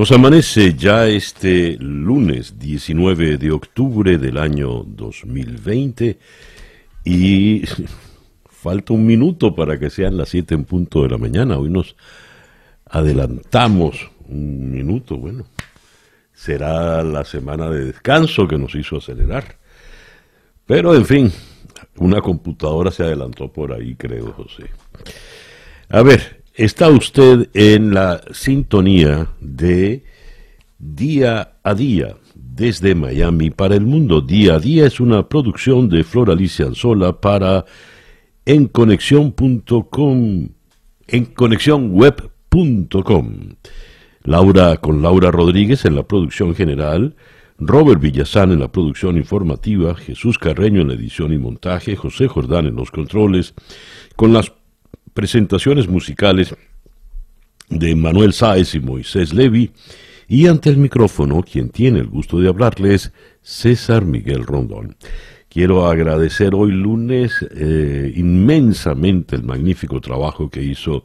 Nos amanece ya este lunes 19 de octubre del año 2020 y falta un minuto para que sean las 7 en punto de la mañana. Hoy nos adelantamos un minuto, bueno, será la semana de descanso que nos hizo acelerar. Pero en fin, una computadora se adelantó por ahí, creo, José. A ver, está usted en la sintonía de Día a Día desde Miami para el mundo. Día a Día es una producción de Flor Alicia Anzola para enconexión.com, enconexiónweb.com. Laura con Laura Rodríguez en la producción general, Robert Villazán en la producción informativa, Jesús Carreño en la edición y montaje, José Jordán en los controles, con las presentaciones musicales de Manuel Sáez y Moisés Levi, y ante el micrófono, quien tiene el gusto de hablarles, César Miguel Rondón. Quiero agradecer hoy lunes eh, inmensamente el magnífico trabajo que hizo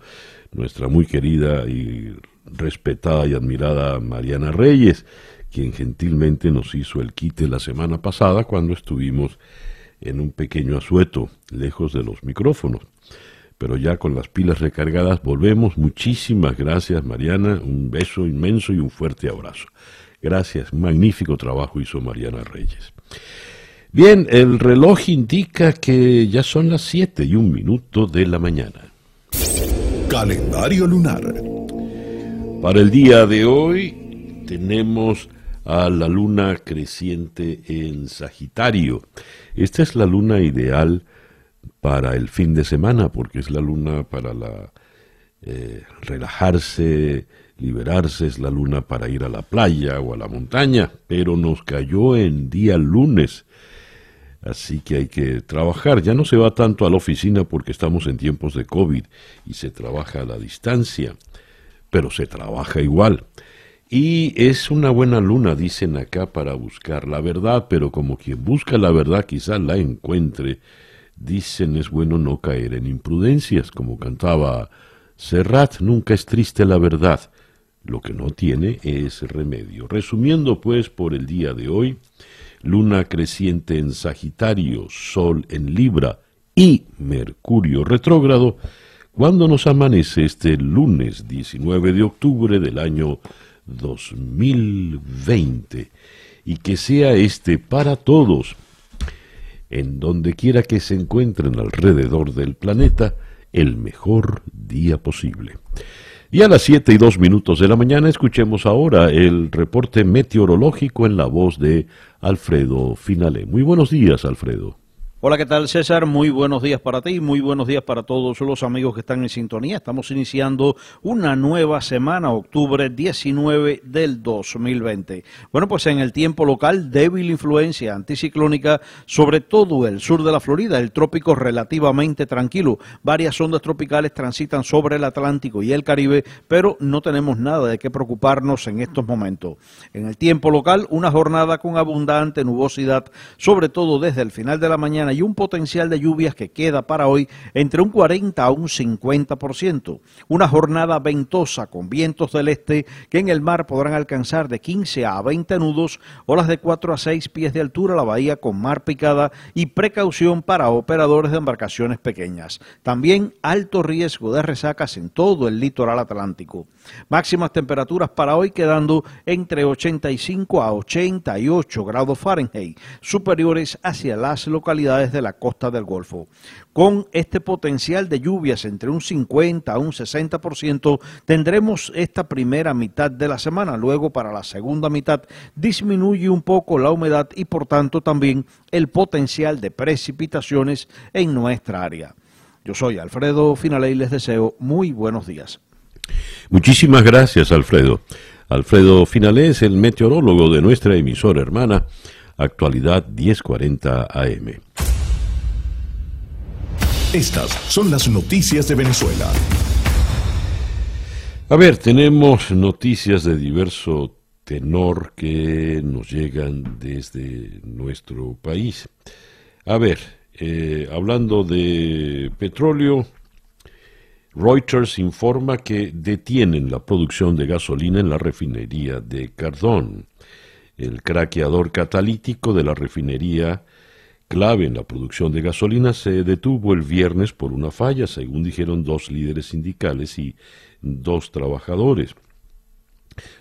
nuestra muy querida y respetada y admirada Mariana Reyes, quien gentilmente nos hizo el quite la semana pasada cuando estuvimos en un pequeño asueto, lejos de los micrófonos. Pero ya con las pilas recargadas volvemos. Muchísimas gracias Mariana, un beso inmenso y un fuerte abrazo. Gracias, magnífico trabajo hizo Mariana Reyes. Bien, el reloj indica que ya son las 7 y un minuto de la mañana. Calendario lunar. Para el día de hoy tenemos a la luna creciente en Sagitario. Esta es la luna ideal para el fin de semana porque es la luna para la eh, relajarse, liberarse, es la luna para ir a la playa o a la montaña, pero nos cayó en día lunes. Así que hay que trabajar. Ya no se va tanto a la oficina porque estamos en tiempos de COVID y se trabaja a la distancia pero se trabaja igual. Y es una buena luna, dicen acá, para buscar la verdad, pero como quien busca la verdad quizás la encuentre, dicen es bueno no caer en imprudencias, como cantaba Serrat, nunca es triste la verdad, lo que no tiene es remedio. Resumiendo pues por el día de hoy, luna creciente en Sagitario, Sol en Libra y Mercurio retrógrado, cuando nos amanece este lunes 19 de octubre del año 2020 y que sea este para todos, en donde quiera que se encuentren alrededor del planeta, el mejor día posible. Y a las 7 y 2 minutos de la mañana escuchemos ahora el reporte meteorológico en la voz de Alfredo Finale. Muy buenos días, Alfredo. Hola, ¿qué tal César? Muy buenos días para ti, muy buenos días para todos los amigos que están en sintonía. Estamos iniciando una nueva semana, octubre 19 del 2020. Bueno, pues en el tiempo local, débil influencia anticiclónica sobre todo el sur de la Florida, el trópico relativamente tranquilo. Varias ondas tropicales transitan sobre el Atlántico y el Caribe, pero no tenemos nada de qué preocuparnos en estos momentos. En el tiempo local, una jornada con abundante nubosidad, sobre todo desde el final de la mañana y un potencial de lluvias que queda para hoy entre un 40 a un 50%. Una jornada ventosa con vientos del este que en el mar podrán alcanzar de 15 a 20 nudos, olas de 4 a 6 pies de altura, la bahía con mar picada y precaución para operadores de embarcaciones pequeñas. También alto riesgo de resacas en todo el litoral atlántico. Máximas temperaturas para hoy quedando entre 85 a 88 grados Fahrenheit, superiores hacia las localidades de la costa del Golfo. Con este potencial de lluvias entre un 50 a un 60%, tendremos esta primera mitad de la semana. Luego, para la segunda mitad, disminuye un poco la humedad y, por tanto, también el potencial de precipitaciones en nuestra área. Yo soy Alfredo Finale y les deseo muy buenos días. Muchísimas gracias, Alfredo. Alfredo Finale es el meteorólogo de nuestra emisora hermana, actualidad 1040 AM. Estas son las noticias de Venezuela. A ver, tenemos noticias de diverso tenor que nos llegan desde nuestro país. A ver, eh, hablando de petróleo, Reuters informa que detienen la producción de gasolina en la refinería de Cardón. El craqueador catalítico de la refinería clave en la producción de gasolina se detuvo el viernes por una falla, según dijeron dos líderes sindicales y dos trabajadores.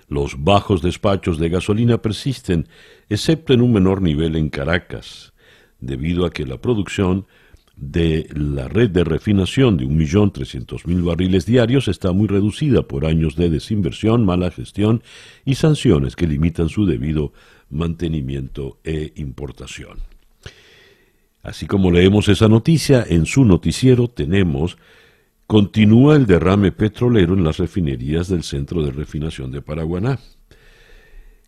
Los bajos despachos de gasolina persisten, excepto en un menor nivel en Caracas, debido a que la producción de la red de refinación de 1.300.000 barriles diarios está muy reducida por años de desinversión, mala gestión y sanciones que limitan su debido mantenimiento e importación. Así como leemos esa noticia, en su noticiero tenemos Continúa el derrame petrolero en las refinerías del centro de refinación de Paraguaná.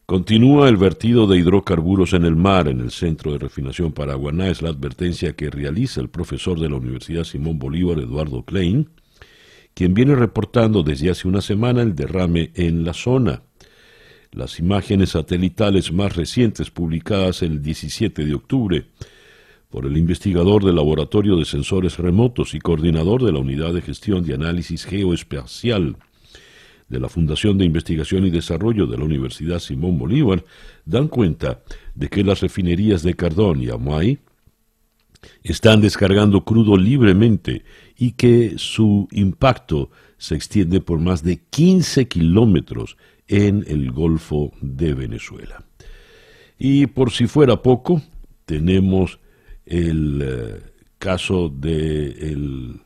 Continúa el vertido de hidrocarburos en el mar en el centro de refinación Paraguaná, es la advertencia que realiza el profesor de la Universidad Simón Bolívar, Eduardo Klein, quien viene reportando desde hace una semana el derrame en la zona. Las imágenes satelitales más recientes publicadas el 17 de octubre por el investigador del Laboratorio de Sensores Remotos y coordinador de la Unidad de Gestión de Análisis Geoespacial de la Fundación de Investigación y Desarrollo de la Universidad Simón Bolívar, dan cuenta de que las refinerías de Cardón y Amuay están descargando crudo libremente y que su impacto se extiende por más de 15 kilómetros en el Golfo de Venezuela. Y por si fuera poco, tenemos el eh, caso del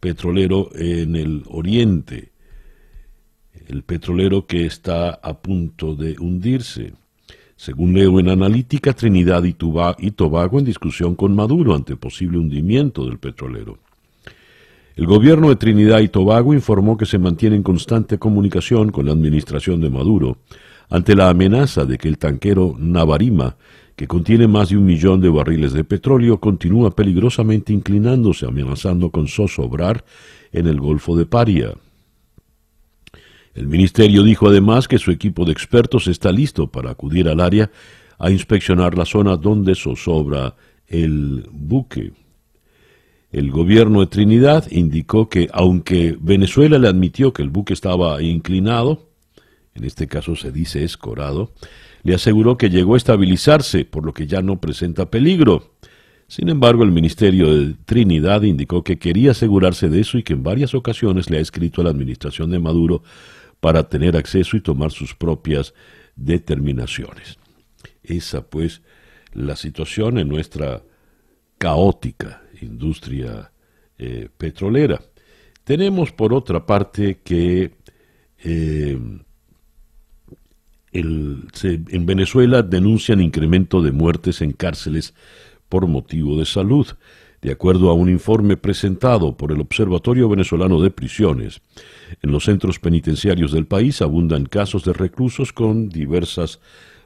petrolero en el oriente, el petrolero que está a punto de hundirse. Según leo en Analítica, Trinidad y, Tobago en discusión con Maduro ante posible hundimiento del petrolero. El gobierno de Trinidad y Tobago informó que se mantiene en constante comunicación con la administración de Maduro ante la amenaza de que el tanquero Navarima que contiene más de un millón de barriles de petróleo, continúa peligrosamente inclinándose, amenazando con zozobrar en el Golfo de Paria. El ministerio dijo además que su equipo de expertos está listo para acudir al área a inspeccionar la zona donde zozobra el buque. El gobierno de Trinidad indicó que aunque Venezuela le admitió que el buque estaba inclinado, en este caso se dice escorado, le aseguró que llegó a estabilizarse, por lo que ya no presenta peligro. Sin embargo, el Ministerio de Trinidad indicó que quería asegurarse de eso y que en varias ocasiones le ha escrito a la administración de Maduro para tener acceso y tomar sus propias determinaciones. Esa pues la situación en nuestra caótica industria eh, petrolera. Tenemos por otra parte que eh, en Venezuela denuncian incremento de muertes en cárceles por motivo de salud. De acuerdo a un informe presentado por el Observatorio Venezolano de Prisiones, en los centros penitenciarios del país abundan casos de reclusos con diversas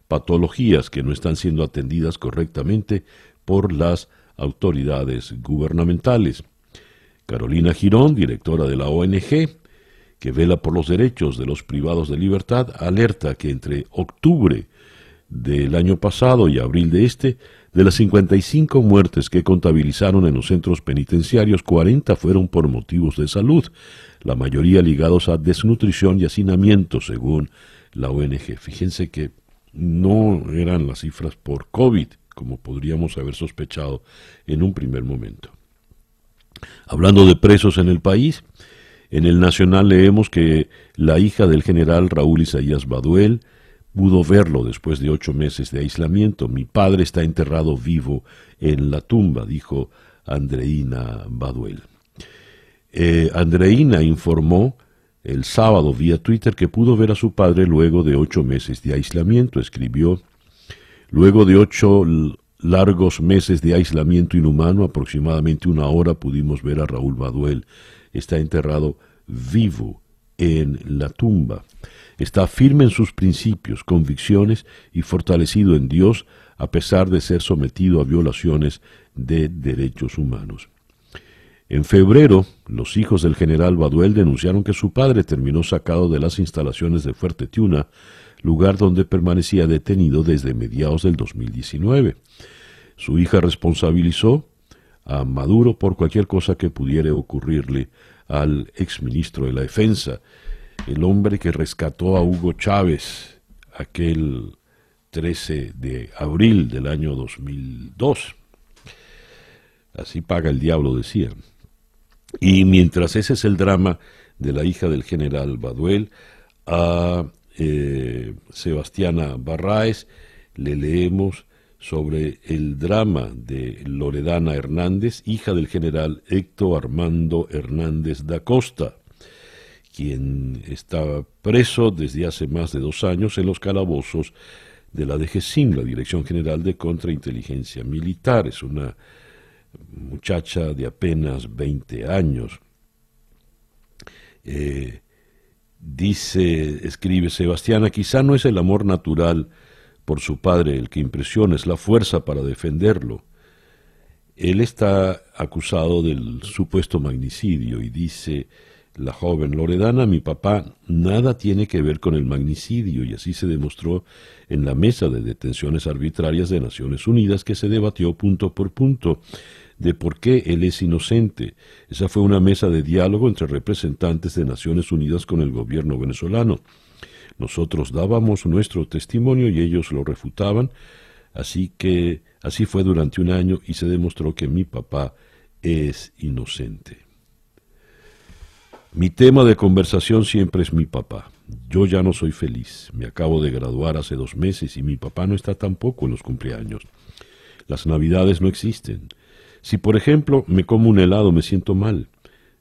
patologías que no están siendo atendidas correctamente por las autoridades gubernamentales. Carolina Girón, directora de la ONG, que vela por los derechos de los privados de libertad, alerta que entre octubre del año pasado y abril de este, de las 55 muertes que contabilizaron en los centros penitenciarios, 40 fueron por motivos de salud, la mayoría ligados a desnutrición y hacinamiento, según la ONG. Fíjense que no eran las cifras por COVID, como podríamos haber sospechado en un primer momento. Hablando de presos en el país, en el Nacional leemos que la hija del general Raúl Isaías Baduel pudo verlo después de ocho meses de aislamiento. Mi padre está enterrado vivo en la tumba, dijo Andreina Baduel. Eh, Andreina informó el sábado vía Twitter que pudo ver a su padre luego de ocho meses de aislamiento. Escribió, luego de ocho largos meses de aislamiento inhumano, aproximadamente una hora pudimos ver a Raúl Baduel está enterrado vivo en la tumba. Está firme en sus principios, convicciones y fortalecido en Dios a pesar de ser sometido a violaciones de derechos humanos. En febrero, los hijos del general Baduel denunciaron que su padre terminó sacado de las instalaciones de Fuerte Tiuna, lugar donde permanecía detenido desde mediados del 2019. Su hija responsabilizó a Maduro por cualquier cosa que pudiera ocurrirle al exministro de la Defensa, el hombre que rescató a Hugo Chávez aquel 13 de abril del año 2002. Así paga el diablo, decía. Y mientras ese es el drama de la hija del general Baduel, a eh, Sebastiana Barraes le leemos sobre el drama de Loredana Hernández, hija del general Héctor Armando Hernández da Costa, quien estaba preso desde hace más de dos años en los calabozos de la DGCIM, la Dirección General de Contrainteligencia Militar. Es una muchacha de apenas 20 años. Eh, dice, escribe Sebastiana, quizá no es el amor natural por su padre el que impresiona, es la fuerza para defenderlo. Él está acusado del supuesto magnicidio y dice la joven Loredana, mi papá nada tiene que ver con el magnicidio y así se demostró en la mesa de detenciones arbitrarias de Naciones Unidas que se debatió punto por punto de por qué él es inocente. Esa fue una mesa de diálogo entre representantes de Naciones Unidas con el gobierno venezolano. Nosotros dábamos nuestro testimonio y ellos lo refutaban, así que así fue durante un año y se demostró que mi papá es inocente. Mi tema de conversación siempre es mi papá. Yo ya no soy feliz. Me acabo de graduar hace dos meses y mi papá no está tampoco en los cumpleaños. Las navidades no existen. Si, por ejemplo, me como un helado, me siento mal.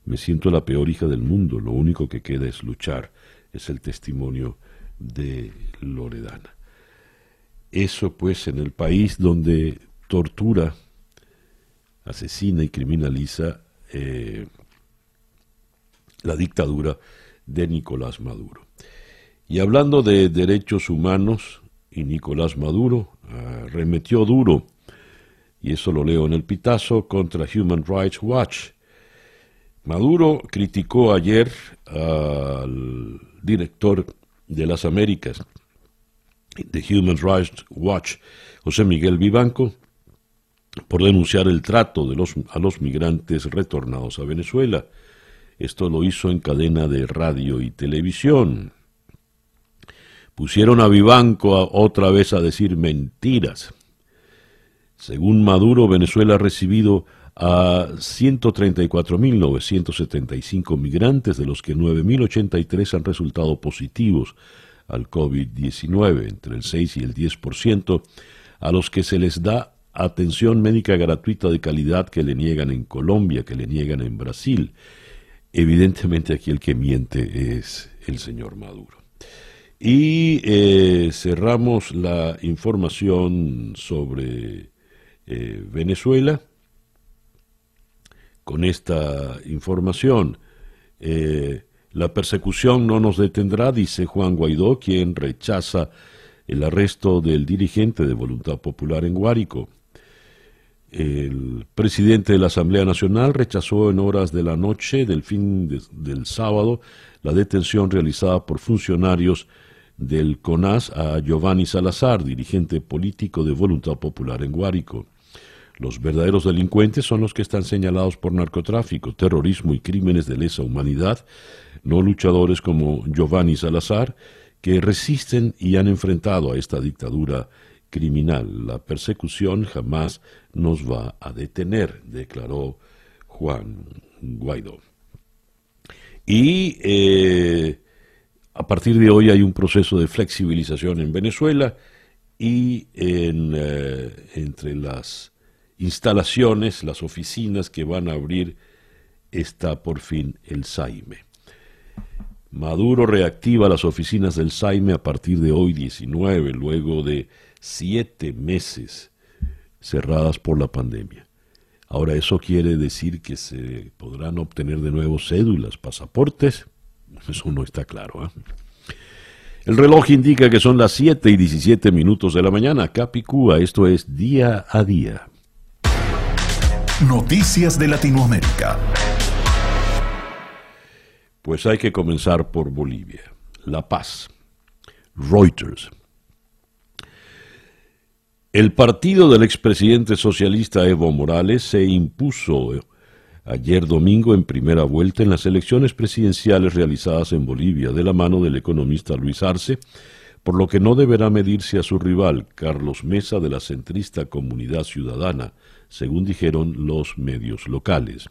Me siento la peor hija del mundo. Lo único que queda es luchar. Es el testimonio de Loredana. Eso pues en el país donde tortura, asesina y criminaliza eh, la dictadura de Nicolás Maduro. Y hablando de derechos humanos, y Nicolás Maduro remetió duro y eso lo leo en el pitazo, contra Human Rights Watch. Maduro criticó ayer al director de las Américas de Human Rights Watch, José Miguel Vivanco, por denunciar el trato de los, a los migrantes retornados a Venezuela. Esto lo hizo en cadena de radio y televisión. Pusieron a Vivanco otra vez a decir mentiras. Según Maduro, Venezuela ha recibido a 134.975 migrantes, de los que 9.083 han resultado positivos al COVID-19, entre el 6 y el 10%, a los que se les da atención médica gratuita de calidad que le niegan en Colombia, que le niegan en Brasil. Evidentemente aquí el que miente es el señor Maduro. Y eh, cerramos la información sobre eh, Venezuela. Con esta información, eh, la persecución no nos detendrá, dice Juan Guaidó, quien rechaza el arresto del dirigente de Voluntad Popular en Guárico. El presidente de la Asamblea Nacional rechazó en horas de la noche del fin del sábado la detención realizada por funcionarios del CONAS a Giovanni Salazar, dirigente político de Voluntad Popular en Guárico. Los verdaderos delincuentes son los que están señalados por narcotráfico, terrorismo y crímenes de lesa humanidad, no luchadores como Giovanni Salazar, que resisten y han enfrentado a esta dictadura criminal. La persecución jamás nos va a detener, declaró Juan Guaidó. Y eh, a partir de hoy hay un proceso de flexibilización en Venezuela y eh, entre las instalaciones, las oficinas que van a abrir, está por fin el Saime. Maduro reactiva las oficinas del Saime a partir de hoy 19, luego de siete meses cerradas por la pandemia. Ahora, ¿eso quiere decir que se podrán obtener de nuevo cédulas, pasaportes? Eso no está claro. ¿eh? El reloj indica que son las 7 y 17 minutos de la mañana. Capicúa, esto es día a día. Noticias de Latinoamérica. Pues hay que comenzar por Bolivia. La Paz. Reuters. El partido del expresidente socialista Evo Morales se impuso ayer domingo en primera vuelta en las elecciones presidenciales realizadas en Bolivia de la mano del economista Luis Arce, por lo que no deberá medirse a su rival, Carlos Mesa, de la centrista Comunidad Ciudadana, según dijeron los medios locales.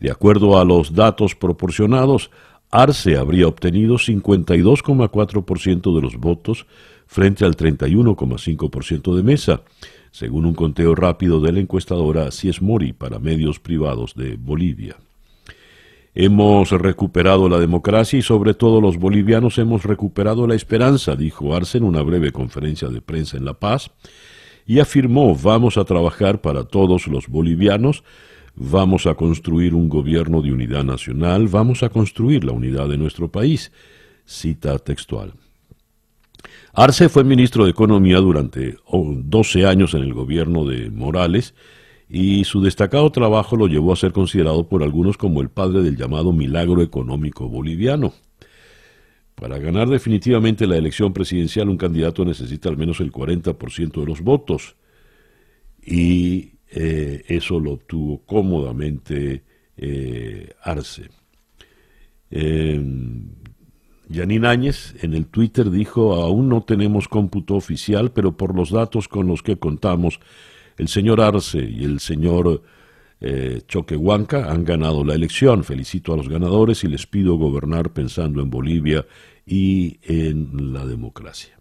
De acuerdo a los datos proporcionados, Arce habría obtenido 52,4% de los votos frente al 31,5% de Mesa, según un conteo rápido de la encuestadora Ciesmori para medios privados de Bolivia. Hemos recuperado la democracia y sobre todo los bolivianos hemos recuperado la esperanza, dijo Arce en una breve conferencia de prensa en La Paz, y afirmó vamos a trabajar para todos los bolivianos, vamos a construir un gobierno de unidad nacional, vamos a construir la unidad de nuestro país. Cita textual. Arce fue ministro de Economía durante 12 años en el gobierno de Morales y su destacado trabajo lo llevó a ser considerado por algunos como el padre del llamado milagro económico boliviano. Para ganar definitivamente la elección presidencial un candidato necesita al menos el 40% de los votos y eh, eso lo obtuvo cómodamente eh, Arce. Yanin Áñez en el Twitter dijo, aún no tenemos cómputo oficial, pero por los datos con los que contamos, el señor Arce y el señor eh, Choquehuanca han ganado la elección. Felicito a los ganadores y les pido gobernar pensando en Bolivia y en la democracia.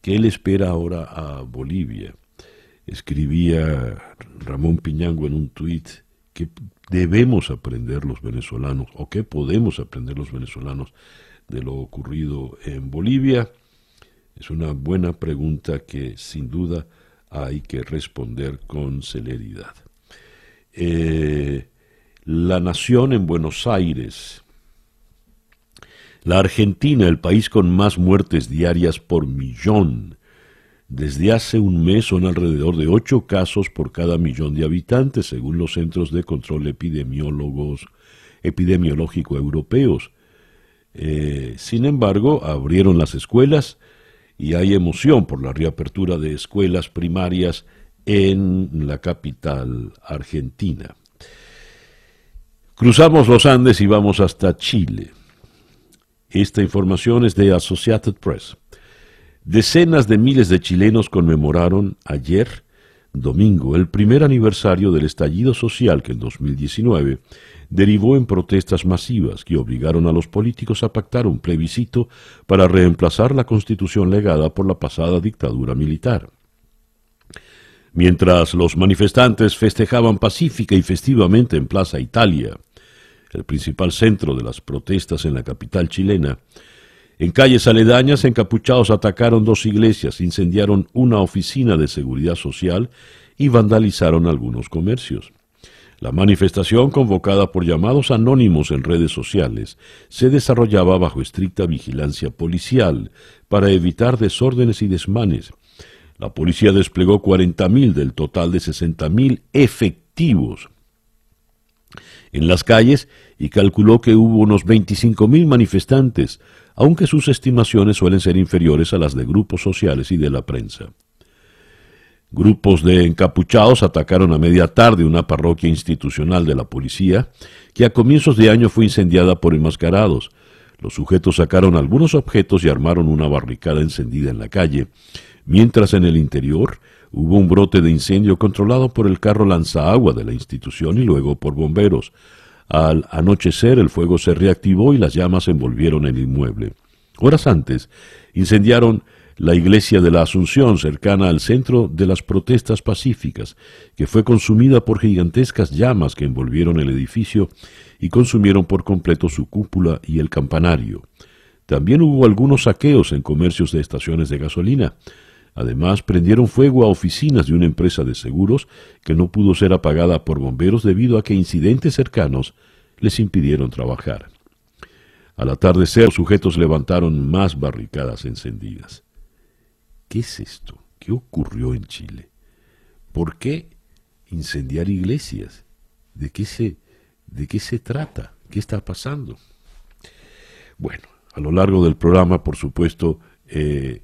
¿Qué le espera ahora a Bolivia? Escribía Ramón Piñango en un tuit que debemos aprender los venezolanos o qué podemos aprender los venezolanos de lo ocurrido en Bolivia? Es una buena pregunta que sin duda hay que responder con celeridad. Eh, la nación en Buenos Aires. La Argentina, el país con más muertes diarias por millón. Desde hace un mes son alrededor de ocho casos por cada millón de habitantes, según los Centros de Control Epidemiólogos, Epidemiológico Europeos. Eh, sin embargo, abrieron las escuelas y hay emoción por la reapertura de escuelas primarias en la capital argentina. Cruzamos los Andes y vamos hasta Chile. Esta información es de Associated Press. Decenas de miles de chilenos conmemoraron ayer, domingo, el primer aniversario del estallido social que en 2019 derivó en protestas masivas que obligaron a los políticos a pactar un plebiscito para reemplazar la constitución legada por la pasada dictadura militar. Mientras los manifestantes festejaban pacífica y festivamente en Plaza Italia, el principal centro de las protestas en la capital chilena, en calles aledañas, encapuchados atacaron dos iglesias, incendiaron una oficina de seguridad social y vandalizaron algunos comercios. La manifestación, convocada por llamados anónimos en redes sociales, se desarrollaba bajo estricta vigilancia policial para evitar desórdenes y desmanes. La policía desplegó 40.000 del total de 60.000 efectivos en las calles y calculó que hubo unos 25.000 manifestantes, aunque sus estimaciones suelen ser inferiores a las de grupos sociales y de la prensa. Grupos de encapuchados atacaron a media tarde una parroquia institucional de la policía, que a comienzos de año fue incendiada por enmascarados. Los sujetos sacaron algunos objetos y armaron una barricada encendida en la calle, mientras en el interior hubo un brote de incendio controlado por el carro lanzaagua de la institución y luego por bomberos. Al anochecer el fuego se reactivó y las llamas envolvieron el inmueble. Horas antes, incendiaron la iglesia de la Asunción, cercana al centro de las protestas pacíficas, que fue consumida por gigantescas llamas que envolvieron el edificio y consumieron por completo su cúpula y el campanario. También hubo algunos saqueos en comercios de estaciones de gasolina. Además, prendieron fuego a oficinas de una empresa de seguros que no pudo ser apagada por bomberos debido a que incidentes cercanos les impidieron trabajar. Al atardecer, los sujetos levantaron más barricadas encendidas. ¿Qué es esto? ¿Qué ocurrió en Chile? ¿Por qué incendiar iglesias. ¿De qué se, de qué se trata? ¿Qué está pasando? Bueno, a lo largo del programa, por supuesto, eh,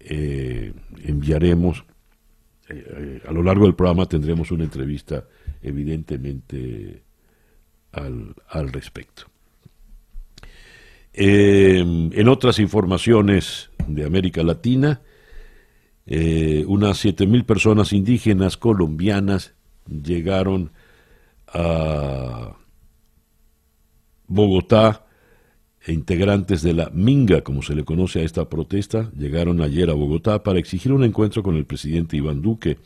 eh, enviaremos, eh, a lo largo del programa tendremos una entrevista evidentemente al, al respecto. en otras informaciones de América Latina, unas 7.000 personas indígenas colombianas llegaron a Bogotá e integrantes de la Minga, como se le conoce a esta protesta, llegaron ayer a Bogotá para exigir un encuentro con el presidente Iván Duque,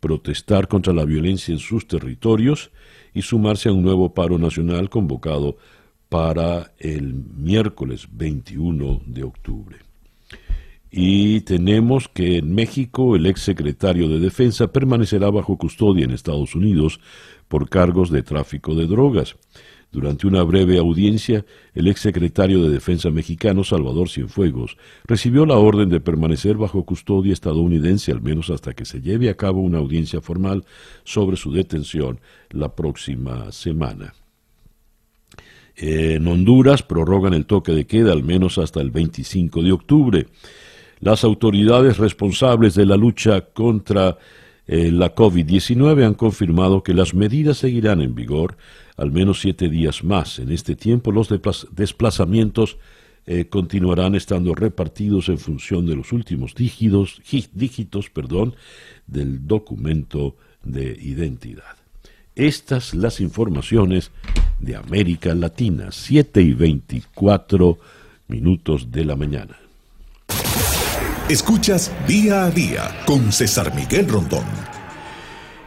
protestar contra la violencia en sus territorios y sumarse a un nuevo paro nacional convocado para el miércoles 21 de octubre. Y tenemos que en México el ex secretario de Defensa permanecerá bajo custodia en Estados Unidos por cargos de tráfico de drogas. Durante una breve audiencia, el ex secretario de Defensa mexicano, Salvador Cienfuegos, recibió la orden de permanecer bajo custodia estadounidense al menos hasta que se lleve a cabo una audiencia formal sobre su detención la próxima semana. En Honduras prorrogan el toque de queda al menos hasta el 25 de octubre. Las autoridades responsables de la lucha contra eh, la COVID-19 han confirmado que las medidas seguirán en vigor al menos siete días más. En este tiempo los desplazamientos eh, continuarán estando repartidos en función de los últimos dígitos, del documento de identidad. Estas las informaciones de América Latina, 7 y 24 minutos de la mañana. Escuchas día a día con César Miguel Rondón.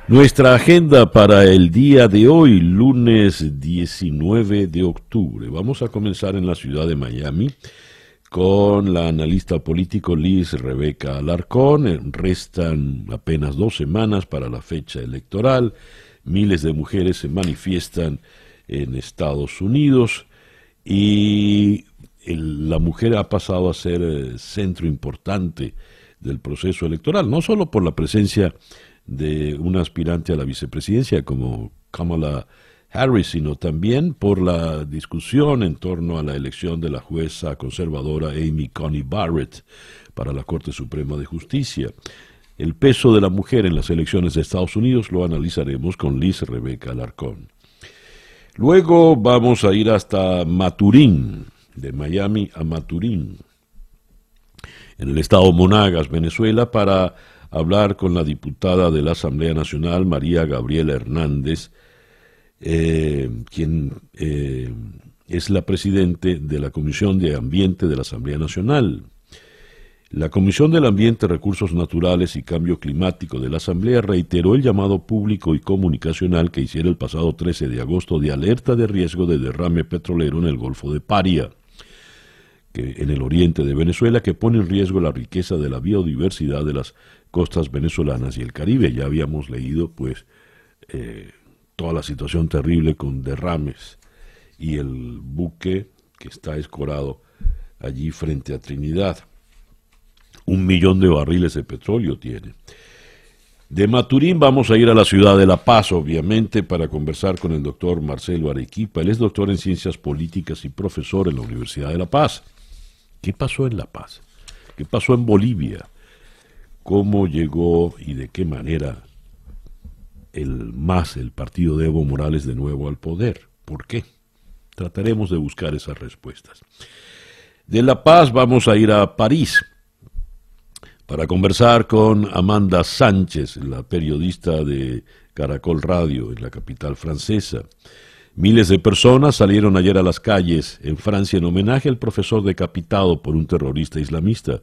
Nuestra agenda para el día de hoy, lunes 19 de octubre. Vamos a comenzar en la ciudad de Miami con la analista político Liz Rebeca Alarcón. Restan apenas dos semanas para la fecha electoral. Miles de mujeres se manifiestan en Estados Unidos y la mujer ha pasado a ser eh, centro importante del proceso electoral, no solo por la presencia de un aspirante a la vicepresidencia como Kamala Harris, sino también por la discusión en torno a la elección de la jueza conservadora Amy Coney Barrett para la Corte Suprema de Justicia. El peso de la mujer en las elecciones de Estados Unidos lo analizaremos con Liz Rebeca Alarcón. Luego vamos a ir hasta Maturín, de Miami a Maturín, en el estado Monagas, Venezuela, para hablar con la diputada de la Asamblea Nacional, María Gabriela Hernández, eh, quien eh, es la presidente de la Comisión de Ambiente de la Asamblea Nacional. La Comisión del Ambiente, Recursos Naturales y Cambio Climático de la Asamblea reiteró el llamado público y comunicacional que hiciera el pasado 13 de agosto de alerta de riesgo de derrame petrolero en el Golfo de Paria que en el oriente de Venezuela que pone en riesgo la riqueza de la biodiversidad de las costas venezolanas y el Caribe. Ya habíamos leído pues eh, toda la situación terrible con derrames y el buque que está escorado allí frente a Trinidad. Un millón de barriles de petróleo tiene. De Maturín vamos a ir a la ciudad de La Paz, obviamente, para conversar con el doctor Marcelo Arequipa. Él es doctor en ciencias políticas y profesor en la Universidad de La Paz. ¿Qué pasó en La Paz? ¿Qué pasó en Bolivia? ¿Cómo llegó y de qué manera el MAS, el partido de Evo Morales, de nuevo al poder? ¿Por qué? Trataremos de buscar esas respuestas. De La Paz vamos a ir a París para conversar con Amanda Sánchez, la periodista de Caracol Radio en la capital francesa. Miles de personas salieron ayer a las calles en Francia en homenaje al profesor decapitado por un terrorista islamista.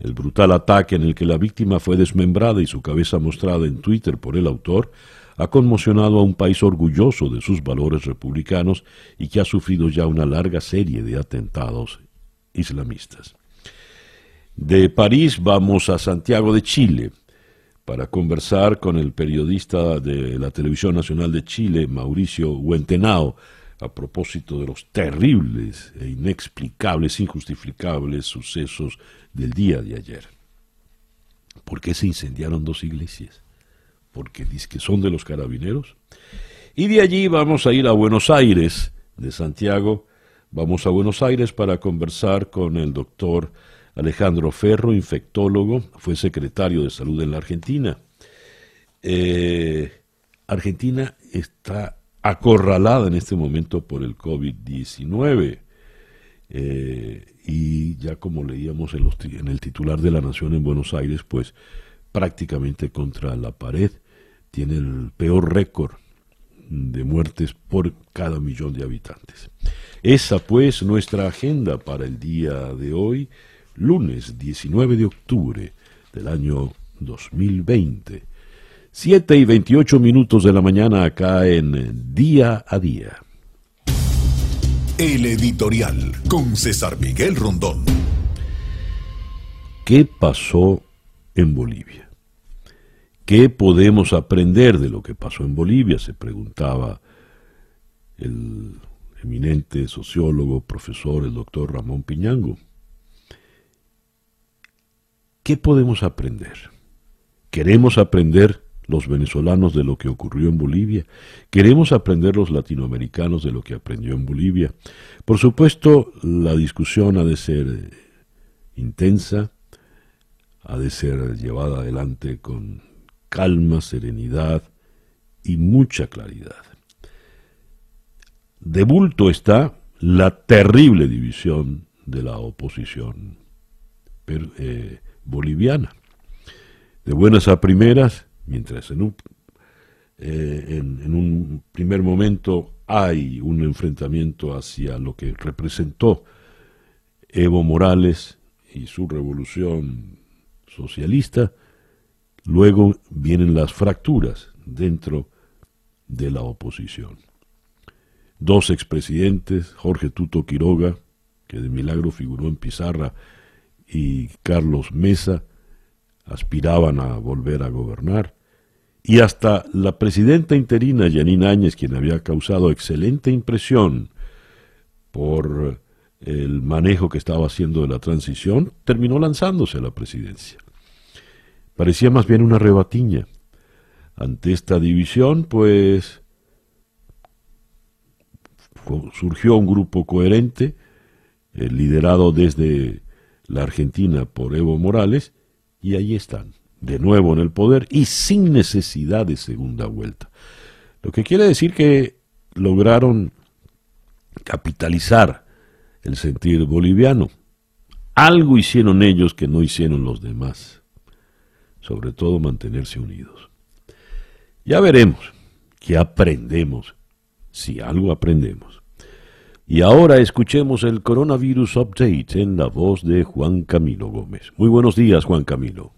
El brutal ataque en el que la víctima fue desmembrada y su cabeza mostrada en Twitter por el autor ha conmocionado a un país orgulloso de sus valores republicanos y que ha sufrido ya una larga serie de atentados islamistas. De París vamos a Santiago de Chile para conversar con el periodista de la Televisión Nacional de Chile, Mauricio Huentenao, a propósito de los terribles e inexplicables, injustificables sucesos del día de ayer. ¿Por qué se incendiaron dos iglesias? porque dice que son de los carabineros. Y de allí vamos a ir a Buenos Aires, de Santiago. Vamos a Buenos Aires para conversar con el doctor Alejandro Ferro, infectólogo, fue secretario de salud en la Argentina. Eh, Argentina está acorralada en este momento por el COVID-19. Eh, y ya como leíamos en, en el titular de la Nación en Buenos Aires, pues prácticamente contra la pared, tiene el peor récord de muertes por cada millón de habitantes. Esa pues nuestra agenda para el día de hoy, lunes 19 de octubre del año 2020. 7 y 28 minutos de la mañana acá en Día a Día. El editorial con César Miguel Rondón. ¿Qué pasó en Bolivia? ¿Qué podemos aprender de lo que pasó en Bolivia? Se preguntaba el eminente sociólogo, profesor, el doctor Ramón Piñango. ¿Qué podemos aprender? ¿Queremos aprender los venezolanos de lo que ocurrió en Bolivia? ¿Queremos aprender los latinoamericanos de lo que aprendió en Bolivia? Por supuesto, la discusión ha de ser intensa, ha de ser llevada adelante con calma, serenidad y mucha claridad. De bulto está la terrible división de la oposición eh, boliviana. De buenas a primeras, mientras en un, eh, en un primer momento hay un enfrentamiento hacia lo que representó Evo Morales y su revolución socialista, luego vienen las fracturas dentro de la oposición. Dos expresidentes, Jorge Tuto Quiroga, que de milagro figuró en Pizarra, y Carlos Mesa, aspiraban a volver a gobernar, y hasta la presidenta interina Janine Áñez, quien había causado excelente impresión por el manejo que estaba haciendo de la transición, terminó lanzándose a la presidencia. Parecía más bien una rebatiña. Ante esta división, pues surgió un grupo coherente, eh, liderado desde la Argentina por Evo Morales, y ahí están, de nuevo en el poder y sin necesidad de segunda vuelta. Lo que quiere decir que lograron capitalizar el sentir boliviano. Algo hicieron ellos que no hicieron los demás. Sobre todo mantenerse unidos. Ya veremos qué aprendemos, si algo aprendemos. Y ahora escuchemos el Coronavirus Update en la voz de Juan Camilo Gómez. Muy buenos días, Juan Camilo.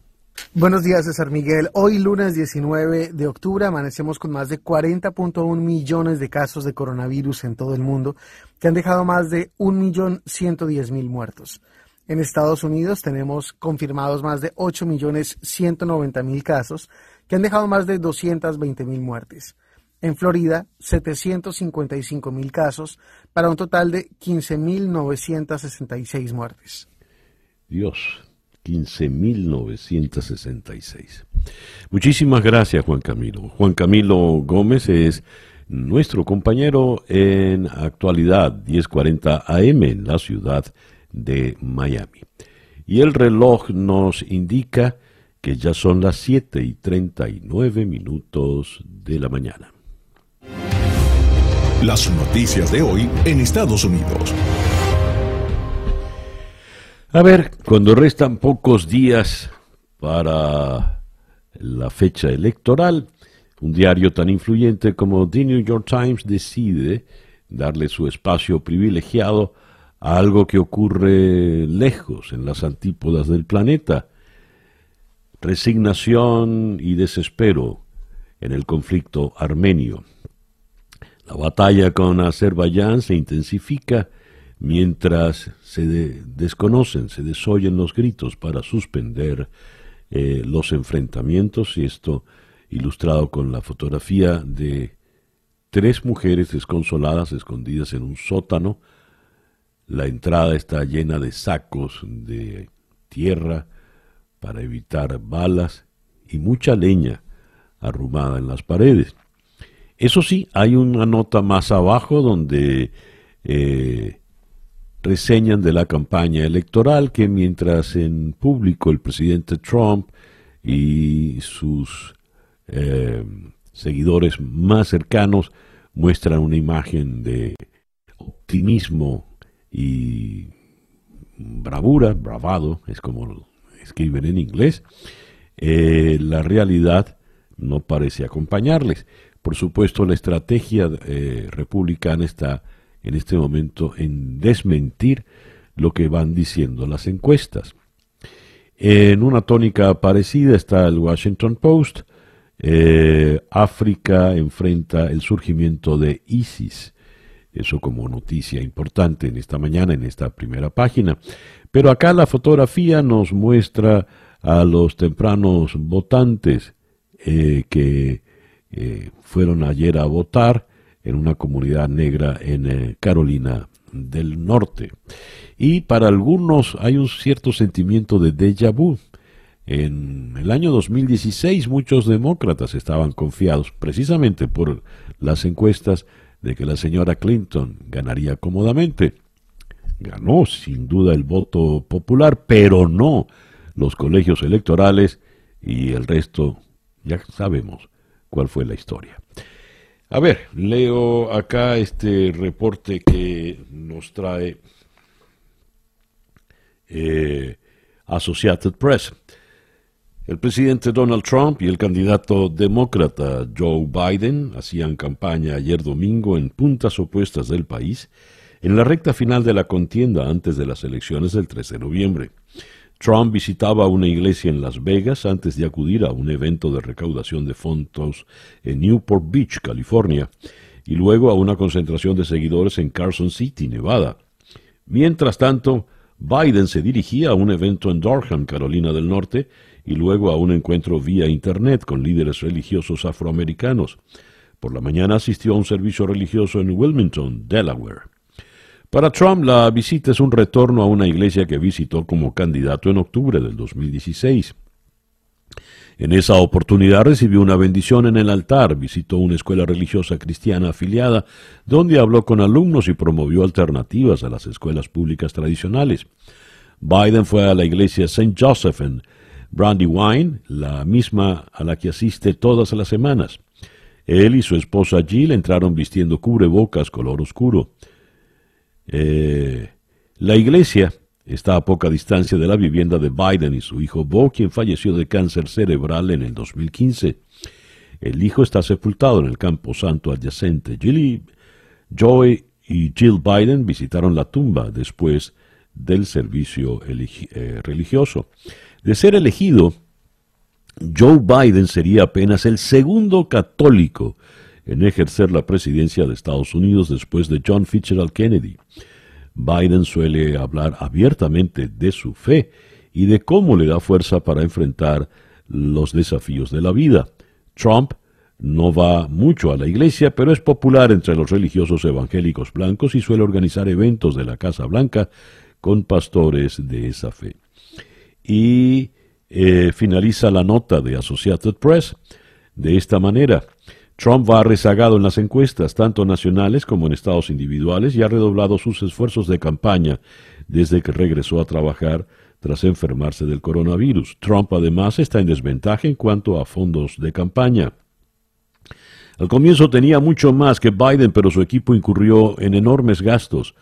Buenos días, César Miguel. Hoy, lunes 19 de octubre, amanecemos con más de 40.1 millones de casos de coronavirus en todo el mundo, que han dejado más de 1.110.000 muertos. En Estados Unidos tenemos confirmados más de 8.190.000 casos, que han dejado más de 220.000 muertes. En Florida, 755.000 casos, para un total de 15.966 muertes. Dios, 15.966. Muchísimas gracias, Juan Camilo. Juan Camilo Gómez es nuestro compañero en actualidad 1040 AM en la ciudad de Miami. Y el reloj nos indica que ya son las 7 y 39 minutos de la mañana. Las noticias de hoy en Estados Unidos. A ver, cuando restan pocos días para la fecha electoral, un diario tan influyente como The New York Times decide darle su espacio privilegiado a algo que ocurre lejos, en las antípodas del planeta. Resignación y desespero en el conflicto armenio. La batalla con Azerbaiyán se intensifica mientras se desconocen, se desoyen los gritos para suspender eh, los enfrentamientos, y esto ilustrado con la fotografía de tres mujeres desconsoladas escondidas en un sótano. La entrada está llena de sacos de tierra para evitar balas y mucha leña arrumada en las paredes. Eso sí, hay una nota más abajo donde eh, reseñan de la campaña electoral que mientras en público el presidente Trump y sus eh, seguidores más cercanos muestran una imagen de optimismo y bravura, bravado, es como escriben en inglés, eh, la realidad no parece acompañarles. Por supuesto, la estrategia eh, republicana está en este momento en desmentir lo que van diciendo las encuestas. En una tónica parecida está el Washington Post. Eh, África enfrenta el surgimiento de ISIS. Eso como noticia importante en esta mañana, en esta primera página. Pero acá la fotografía nos muestra a los tempranos votantes eh, que eh, fueron ayer a votar en una comunidad negra en Carolina del Norte. Y para algunos hay un cierto sentimiento de déjà vu. En el año 2016 muchos demócratas estaban confiados, precisamente por las encuestas, de que la señora Clinton ganaría cómodamente. Ganó sin duda el voto popular, pero no los colegios electorales y el resto ya sabemos cuál fue la historia. A ver, leo acá este reporte que nos trae eh, Associated Press. El presidente Donald Trump y el candidato demócrata Joe Biden hacían campaña ayer domingo en puntas opuestas del país en la recta final de la contienda antes de las elecciones del 13 de noviembre. Trump visitaba una iglesia en Las Vegas antes de acudir a un evento de recaudación de fondos en Newport Beach, California, y luego a una concentración de seguidores en Carson City, Nevada. Mientras tanto, Biden se dirigía a un evento en Durham, Carolina del Norte, y luego a un encuentro vía Internet con líderes religiosos afroamericanos. Por la mañana asistió a un servicio religioso en Wilmington, Delaware. Para Trump, la visita es un retorno a una iglesia que visitó como candidato en octubre del 2016. En esa oportunidad recibió una bendición en el altar, visitó una escuela religiosa cristiana afiliada, donde habló con alumnos y promovió alternativas a las escuelas públicas tradicionales. Biden fue a la iglesia St. Joseph en Brandywine, la misma a la que asiste todas las semanas. Él y su esposa Jill entraron vistiendo cubrebocas color oscuro. Eh, la iglesia Está a poca distancia de la vivienda de Biden y su hijo Bo, quien falleció de cáncer cerebral en el 2015. El hijo está sepultado en el campo santo adyacente. Jill Joy y Jill Biden visitaron la tumba después del servicio eh, religioso. De ser elegido, Joe Biden sería apenas el segundo católico en ejercer la presidencia de Estados Unidos después de John Fitzgerald Kennedy. Biden suele hablar abiertamente de su fe y de cómo le da fuerza para enfrentar los desafíos de la vida. Trump no va mucho a la iglesia, pero es popular entre los religiosos evangélicos blancos y suele organizar eventos de la Casa Blanca con pastores de esa fe. Y eh, finaliza la nota de Associated Press de esta manera. Trump va rezagado en las encuestas, tanto nacionales como en estados individuales, y ha redoblado sus esfuerzos de campaña desde que regresó a trabajar tras enfermarse del coronavirus. Trump además está en desventaja en cuanto a fondos de campaña. Al comienzo tenía mucho más que Biden, pero su equipo incurrió en enormes gastos.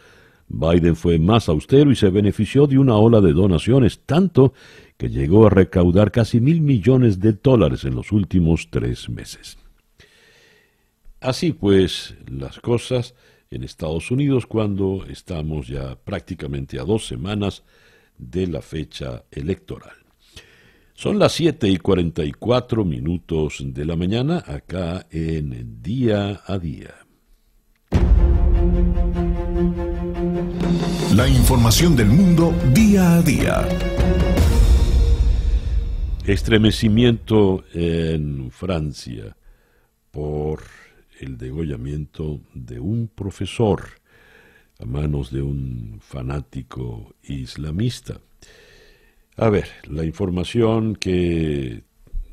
Biden fue más austero y se benefició de una ola de donaciones, tanto que llegó a recaudar casi mil millones de dólares en los últimos tres meses. Así pues, las cosas en Estados Unidos cuando estamos ya prácticamente a dos semanas de la fecha electoral. Son las 7 y 44 minutos de la mañana acá en Día a Día. La información del mundo día a día. Estremecimiento en Francia por el degollamiento de un profesor a manos de un fanático islamista. A ver, la información que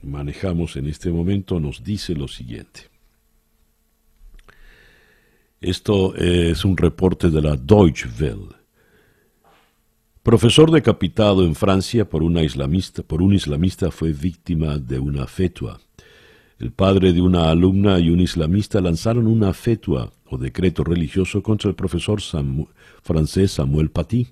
manejamos en este momento nos dice lo siguiente. Esto es un reporte de la Deutsche Welle. Profesor decapitado en Francia por, una islamista, por un islamista fue víctima de una fetua. El padre de una alumna y un islamista lanzaron una fetua o decreto religioso contra el profesor francés Samuel Paty,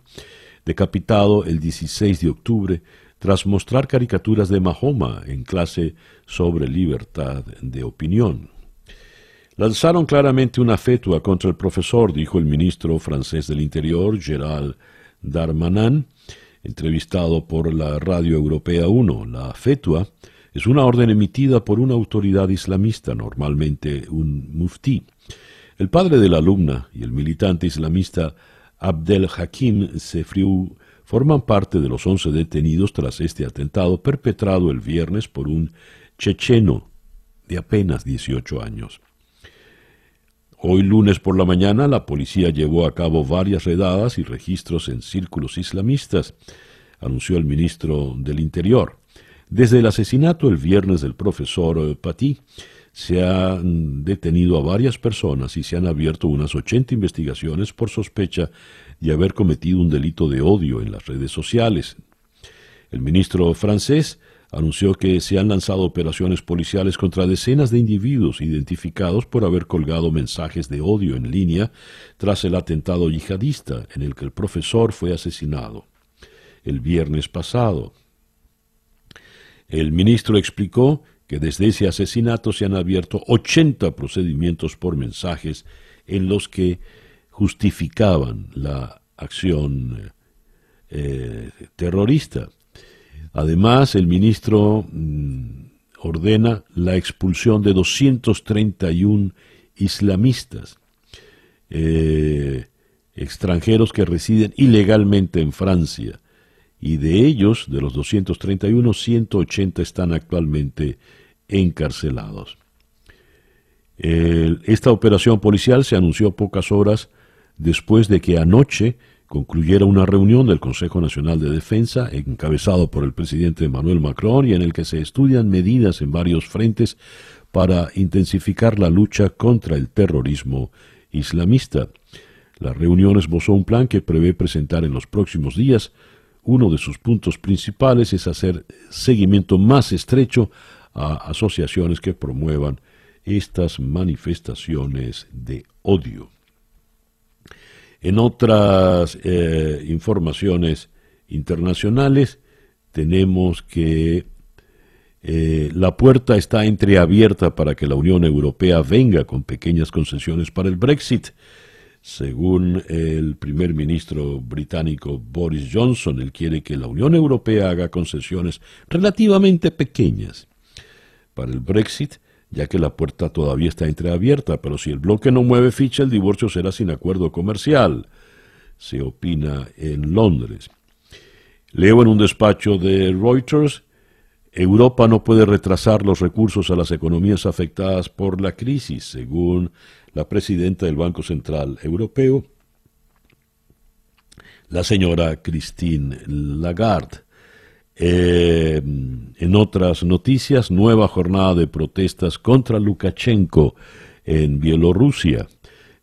decapitado el 16 de octubre tras mostrar caricaturas de Mahoma en clase sobre libertad de opinión. Lanzaron claramente una fetua contra el profesor, dijo el ministro francés del Interior, Gerald Darmanin, entrevistado por la Radio Europea 1. La fetua es una orden emitida por una autoridad islamista, normalmente un muftí. El padre de la alumna y el militante islamista Abdel Hakim Sefriou forman parte de los once detenidos tras este atentado perpetrado el viernes por un checheno de apenas 18 años. Hoy lunes por la mañana la policía llevó a cabo varias redadas y registros en círculos islamistas, anunció el ministro del Interior. Desde el asesinato el viernes del profesor Paty, se han detenido a varias personas y se han abierto unas 80 investigaciones por sospecha de haber cometido un delito de odio en las redes sociales. El ministro francés anunció que se han lanzado operaciones policiales contra decenas de individuos identificados por haber colgado mensajes de odio en línea tras el atentado yihadista en el que el profesor fue asesinado el viernes pasado. El ministro explicó que desde ese asesinato se han abierto 80 procedimientos por mensajes en los que justificaban la acción eh, terrorista. Además, el ministro mm, ordena la expulsión de 231 islamistas, eh, extranjeros que residen ilegalmente en Francia, y de ellos, de los 231, 180 están actualmente encarcelados. esta operación policial se anunció pocas horas después de que anoche concluyera una reunión del Consejo Nacional de Defensa encabezado por el presidente Emmanuel Macron y en el que se estudian medidas en varios frentes para intensificar la lucha contra el terrorismo islamista. La reunión esbozó un plan que prevé presentar en los próximos días uno de sus puntos principales es hacer seguimiento más estrecho a asociaciones que promuevan estas manifestaciones de odio. En otras eh, informaciones internacionales tenemos que eh, la puerta está entreabierta para que la Unión Europea venga con pequeñas concesiones para el Brexit. Según el primer ministro británico Boris Johnson, él quiere que la Unión Europea haga concesiones relativamente pequeñas para el Brexit, ya que la puerta todavía está entreabierta, pero si el bloque no mueve ficha, el divorcio será sin acuerdo comercial, se opina en Londres. Leo en un despacho de Reuters, Europa no puede retrasar los recursos a las economías afectadas por la crisis, según la presidenta del Banco Central Europeo, la señora Christine Lagarde. Eh, en otras noticias, nueva jornada de protestas contra Lukashenko en Bielorrusia.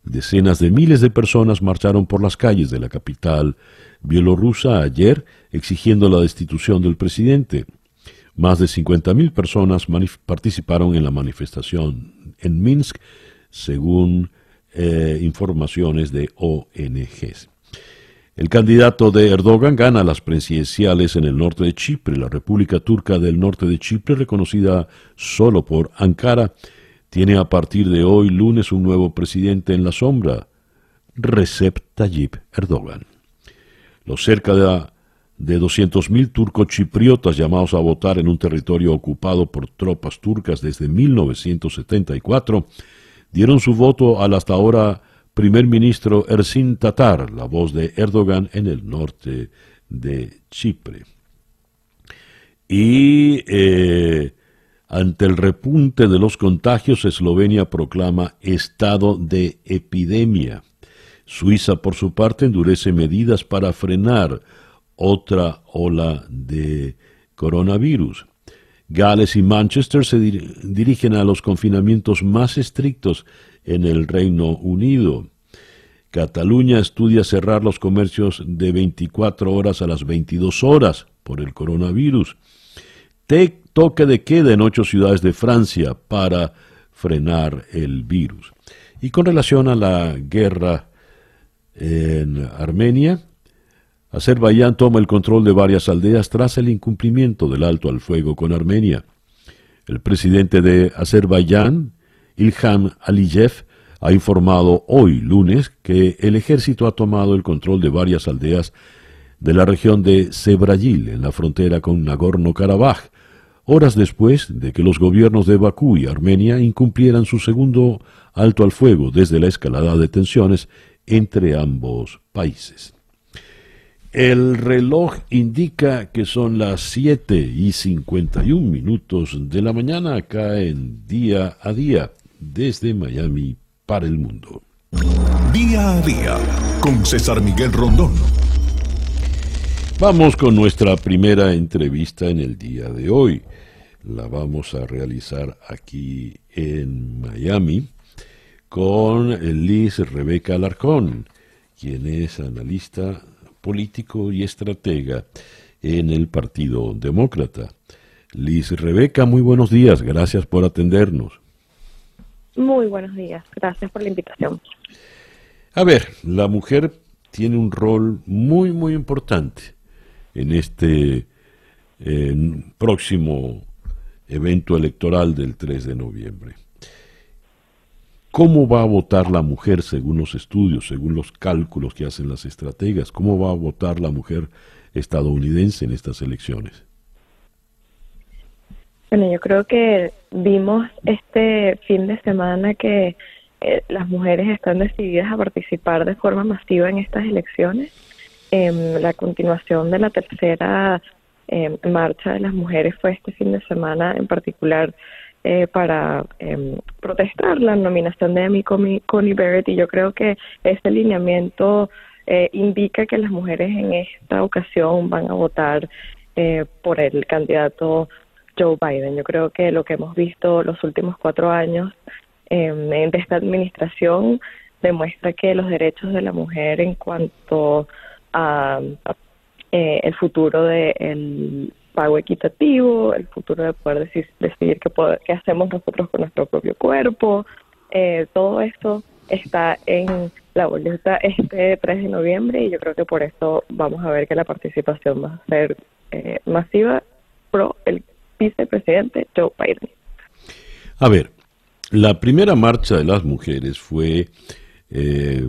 Decenas de miles de personas marcharon por las calles de la capital bielorrusa ayer exigiendo la destitución del presidente. Más de 50.000 personas participaron en la manifestación en Minsk según eh, informaciones de ONGs. El candidato de Erdogan gana las presidenciales en el norte de Chipre. La República Turca del Norte de Chipre, reconocida solo por Ankara, tiene a partir de hoy lunes un nuevo presidente en la sombra, Recep Tayyip Erdogan. Los cerca de, de 200.000 turcos chipriotas llamados a votar en un territorio ocupado por tropas turcas desde 1974 dieron su voto al hasta ahora primer ministro Ersin Tatar, la voz de Erdogan en el norte de Chipre. Y eh, ante el repunte de los contagios, Eslovenia proclama estado de epidemia. Suiza, por su parte, endurece medidas para frenar otra ola de coronavirus. Gales y Manchester se dirigen a los confinamientos más estrictos en el Reino Unido. Cataluña estudia cerrar los comercios de 24 horas a las 22 horas por el coronavirus. Toque de queda en ocho ciudades de Francia para frenar el virus. Y con relación a la guerra en Armenia, Azerbaiyán toma el control de varias aldeas tras el incumplimiento del alto al fuego con Armenia. El presidente de Azerbaiyán, Ilham Aliyev, ha informado hoy lunes que el ejército ha tomado el control de varias aldeas de la región de Sebrayil, en la frontera con Nagorno-Karabaj, horas después de que los gobiernos de Bakú y Armenia incumplieran su segundo alto al fuego desde la escalada de tensiones entre ambos países. El reloj indica que son las 7 y 51 minutos de la mañana acá en Día a Día desde Miami para el mundo. Día a Día con César Miguel Rondón. Vamos con nuestra primera entrevista en el día de hoy. La vamos a realizar aquí en Miami con Liz Rebeca Alarcón, quien es analista político y estratega en el Partido Demócrata. Liz Rebeca, muy buenos días, gracias por atendernos. Muy buenos días, gracias por la invitación. A ver, la mujer tiene un rol muy, muy importante en este próximo evento electoral del 3 de noviembre. ¿Cómo va a votar la mujer según los estudios, según los cálculos que hacen las estrategas? ¿Cómo va a votar la mujer estadounidense en estas elecciones? Bueno, yo creo que vimos este fin de semana que eh, las mujeres están decididas a participar de forma masiva en estas elecciones. Eh, la continuación de la tercera em, marcha de las mujeres fue este fin de semana en particular eh, para eh, protestar la nominación de Amy Coney Barrett y yo creo que ese lineamiento eh, indica que las mujeres en esta ocasión van a votar eh, por el candidato Joe Biden. Yo creo que lo que hemos visto los últimos cuatro años em, de esta administración demuestra que los derechos de la mujer en cuanto a, eh, el futuro del pago equitativo, el futuro de poder decidir, decidir qué, qué hacemos nosotros con nuestro propio cuerpo. Eh, todo esto está en la boleta este 3 de noviembre y yo creo que por eso vamos a ver que la participación va a ser eh, masiva pro el vicepresidente Joe Biden. A ver, la primera marcha de las mujeres fue eh,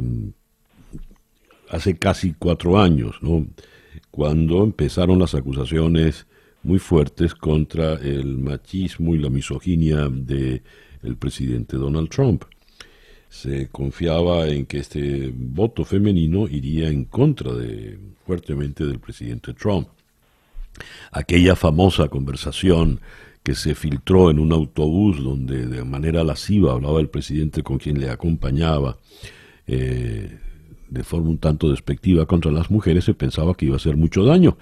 hace casi cuatro años, ¿no? Cuando empezaron las acusaciones muy fuertes contra el machismo y la misoginia de el presidente Donald Trump. Se confiaba en que este voto femenino iría en contra de fuertemente del presidente Trump. Aquella famosa conversación que se filtró en un autobús donde de manera lasciva hablaba el presidente con quien le acompañaba, eh, de forma un tanto despectiva contra las mujeres, se pensaba que iba a hacer mucho daño.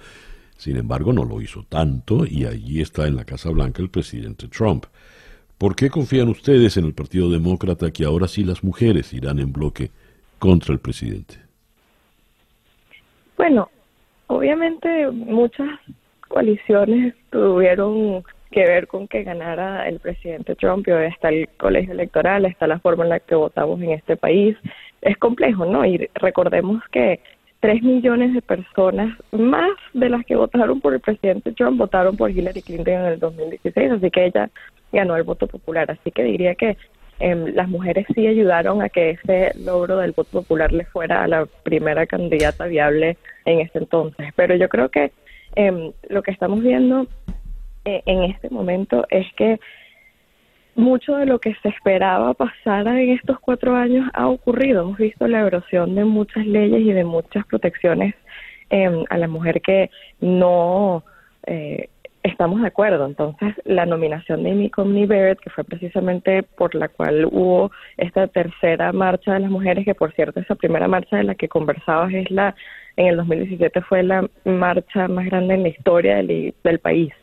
Sin embargo, no lo hizo tanto y allí está en la Casa Blanca el presidente Trump. ¿Por qué confían ustedes en el Partido Demócrata que ahora sí las mujeres irán en bloque contra el presidente? Bueno, obviamente muchas coaliciones tuvieron que ver con que ganara el presidente Trump y hoy está el colegio electoral, está la forma en la que votamos en este país. Es complejo, ¿no? Y recordemos que tres millones de personas más de las que votaron por el presidente Trump votaron por Hillary Clinton en el 2016, así que ella ganó el voto popular. Así que diría que em, las mujeres sí ayudaron a que ese logro del voto popular le fuera a la primera candidata viable en ese entonces. Pero yo creo que em, lo que estamos viendo eh, en este momento es que mucho de lo que se esperaba pasara en estos cuatro años ha ocurrido. Hemos visto la erosión de muchas leyes y de muchas protecciones em, a la mujer que no eh, estamos de acuerdo. Entonces, la nominación de Amy Coney Barrett, que fue precisamente por la cual hubo esta tercera marcha de las mujeres, que por cierto, esa primera marcha de la que conversabas es la, en el 2017 fue la marcha más grande en la historia del, del país.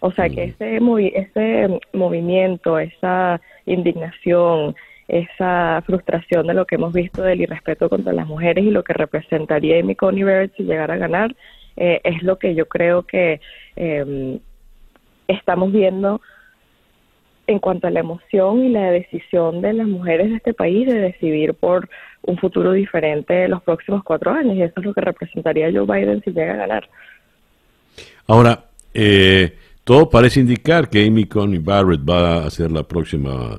O sea que ese, ese movimiento, esa indignación, esa frustración de lo que hemos visto del irrespeto contra las mujeres y lo que representaría Amy Coney Barrett si llegara a ganar, eh, es lo que yo creo que em, estamos viendo en cuanto a la emoción y la decisión de las mujeres de este país de decidir por un futuro diferente en los próximos cuatro años y eso es lo que representaría Joe Biden si llega a ganar. Ahora, eh, todo parece indicar que Amy Coney Barrett va a ser la próxima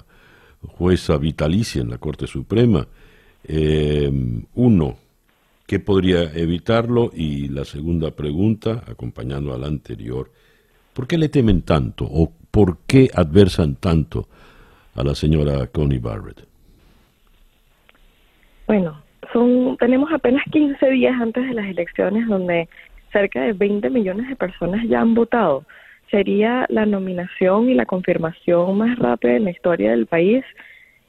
jueza vitalicia en la Corte Suprema. Eh, uno, ¿qué podría evitarlo? Y la segunda pregunta, acompañando a la anterior, ¿por qué le temen tanto o por qué adversan tanto a la señora Coney Barrett? Bueno, son, tenemos apenas 15 días antes de las elecciones donde cerca de 20 millones de personas ya han votado sería la nominación y la confirmación más rápida en la historia del país.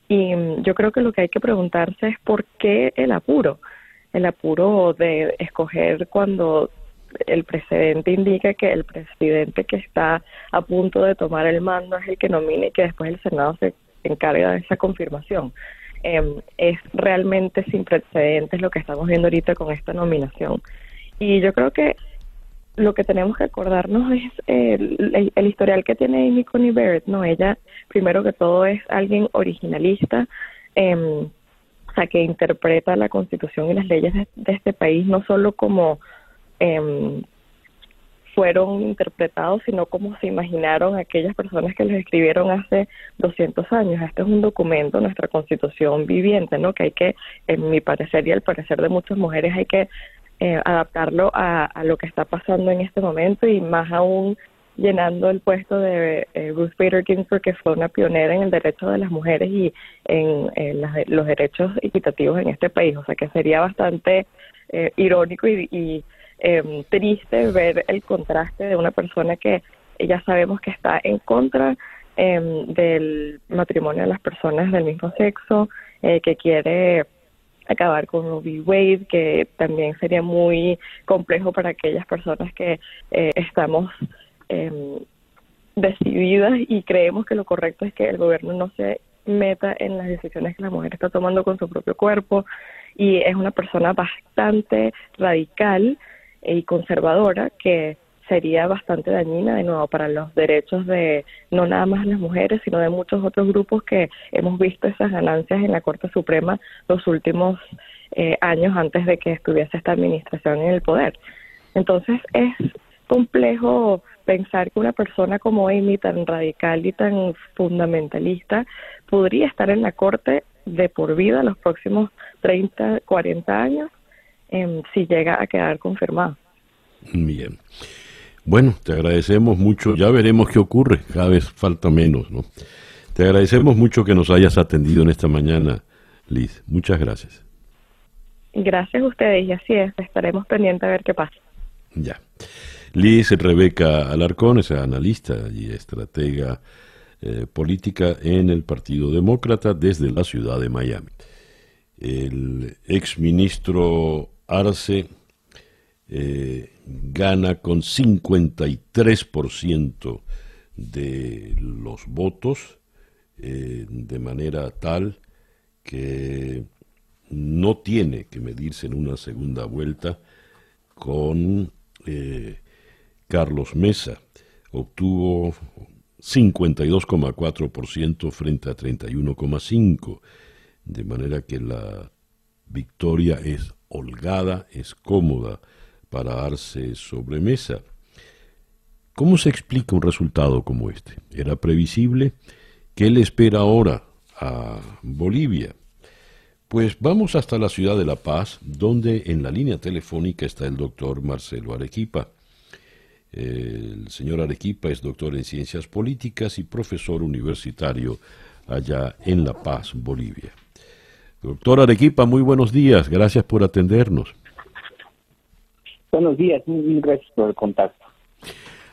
Y mm, yo creo que lo que hay que preguntarse es por qué el apuro. El apuro de escoger cuando el precedente indica que el presidente que está a punto de tomar el mando es el que nomina y que después el Senado se encarga de esa confirmación. Em, es realmente sin precedentes lo que estamos viendo ahorita con esta nominación. Y yo creo que lo que tenemos que acordarnos es el, historial que tiene Amy Coney Barrett, ¿no? Ella, primero que todo, es alguien originalista, eh, o sea, que interpreta la constitución y las leyes de, este país no solo como eh, fueron interpretados, sino como se imaginaron aquellas personas que los escribieron hace 200 años. Este es un documento, nuestra constitución viviente, ¿no? Que hay que, en mi parecer y el parecer de muchas mujeres, hay que eh, adaptarlo a, lo que está pasando en este momento y más aún llenando el puesto de eh, Ruth Bader Ginsburg, que fue una pionera en el derecho de las mujeres y en, los derechos equitativos en este país. O sea que sería bastante eh, irónico y, em, triste ver el contraste de una persona que ya sabemos que está en contra em, del matrimonio de las personas del mismo sexo, que quiere acabar con Robbie Wade, que también sería muy complejo para aquellas personas que eh, estamos em, decididas y creemos que lo correcto es que el gobierno no se meta en las decisiones que la mujer está tomando con su propio cuerpo. Y es una persona bastante radical y conservadora que sería bastante dañina de nuevo para los derechos de no nada más las mujeres, sino de muchos otros grupos que hemos visto esas ganancias en la Corte Suprema los últimos eh, años antes de que estuviese esta administración en el poder. Entonces es complejo pensar que una persona como Amy, tan radical y tan fundamentalista, podría estar en la Corte de por vida los próximos 30, 40 años em, si llega a quedar confirmada. Bien. Bueno, te agradecemos mucho. Ya veremos qué ocurre. Cada vez falta menos, ¿no? Te agradecemos mucho que nos hayas atendido en esta mañana, Liz. Muchas gracias. Gracias a ustedes y así es. Estaremos pendientes a ver qué pasa. Ya. Liz Rebeca Alarcón es analista y estratega eh, política en el Partido Demócrata desde la ciudad de Miami. El exministro Arce eh, gana con 53% de los votos, eh, de manera tal que no tiene que medirse en una segunda vuelta con eh, Carlos Mesa. Obtuvo 52,4% frente a 31,5%, de manera que la victoria es holgada, es cómoda para darse sobremesa. ¿Cómo se explica un resultado como este? ¿Era previsible? ¿Qué le espera ahora a Bolivia? Pues vamos hasta la ciudad de La Paz, donde en la línea telefónica está el doctor Marcelo Arequipa. El señor Arequipa es doctor en ciencias políticas y profesor universitario allá en La Paz, Bolivia. Doctor Arequipa, muy buenos días, gracias por atendernos. Buenos días, mil gracias por el contacto.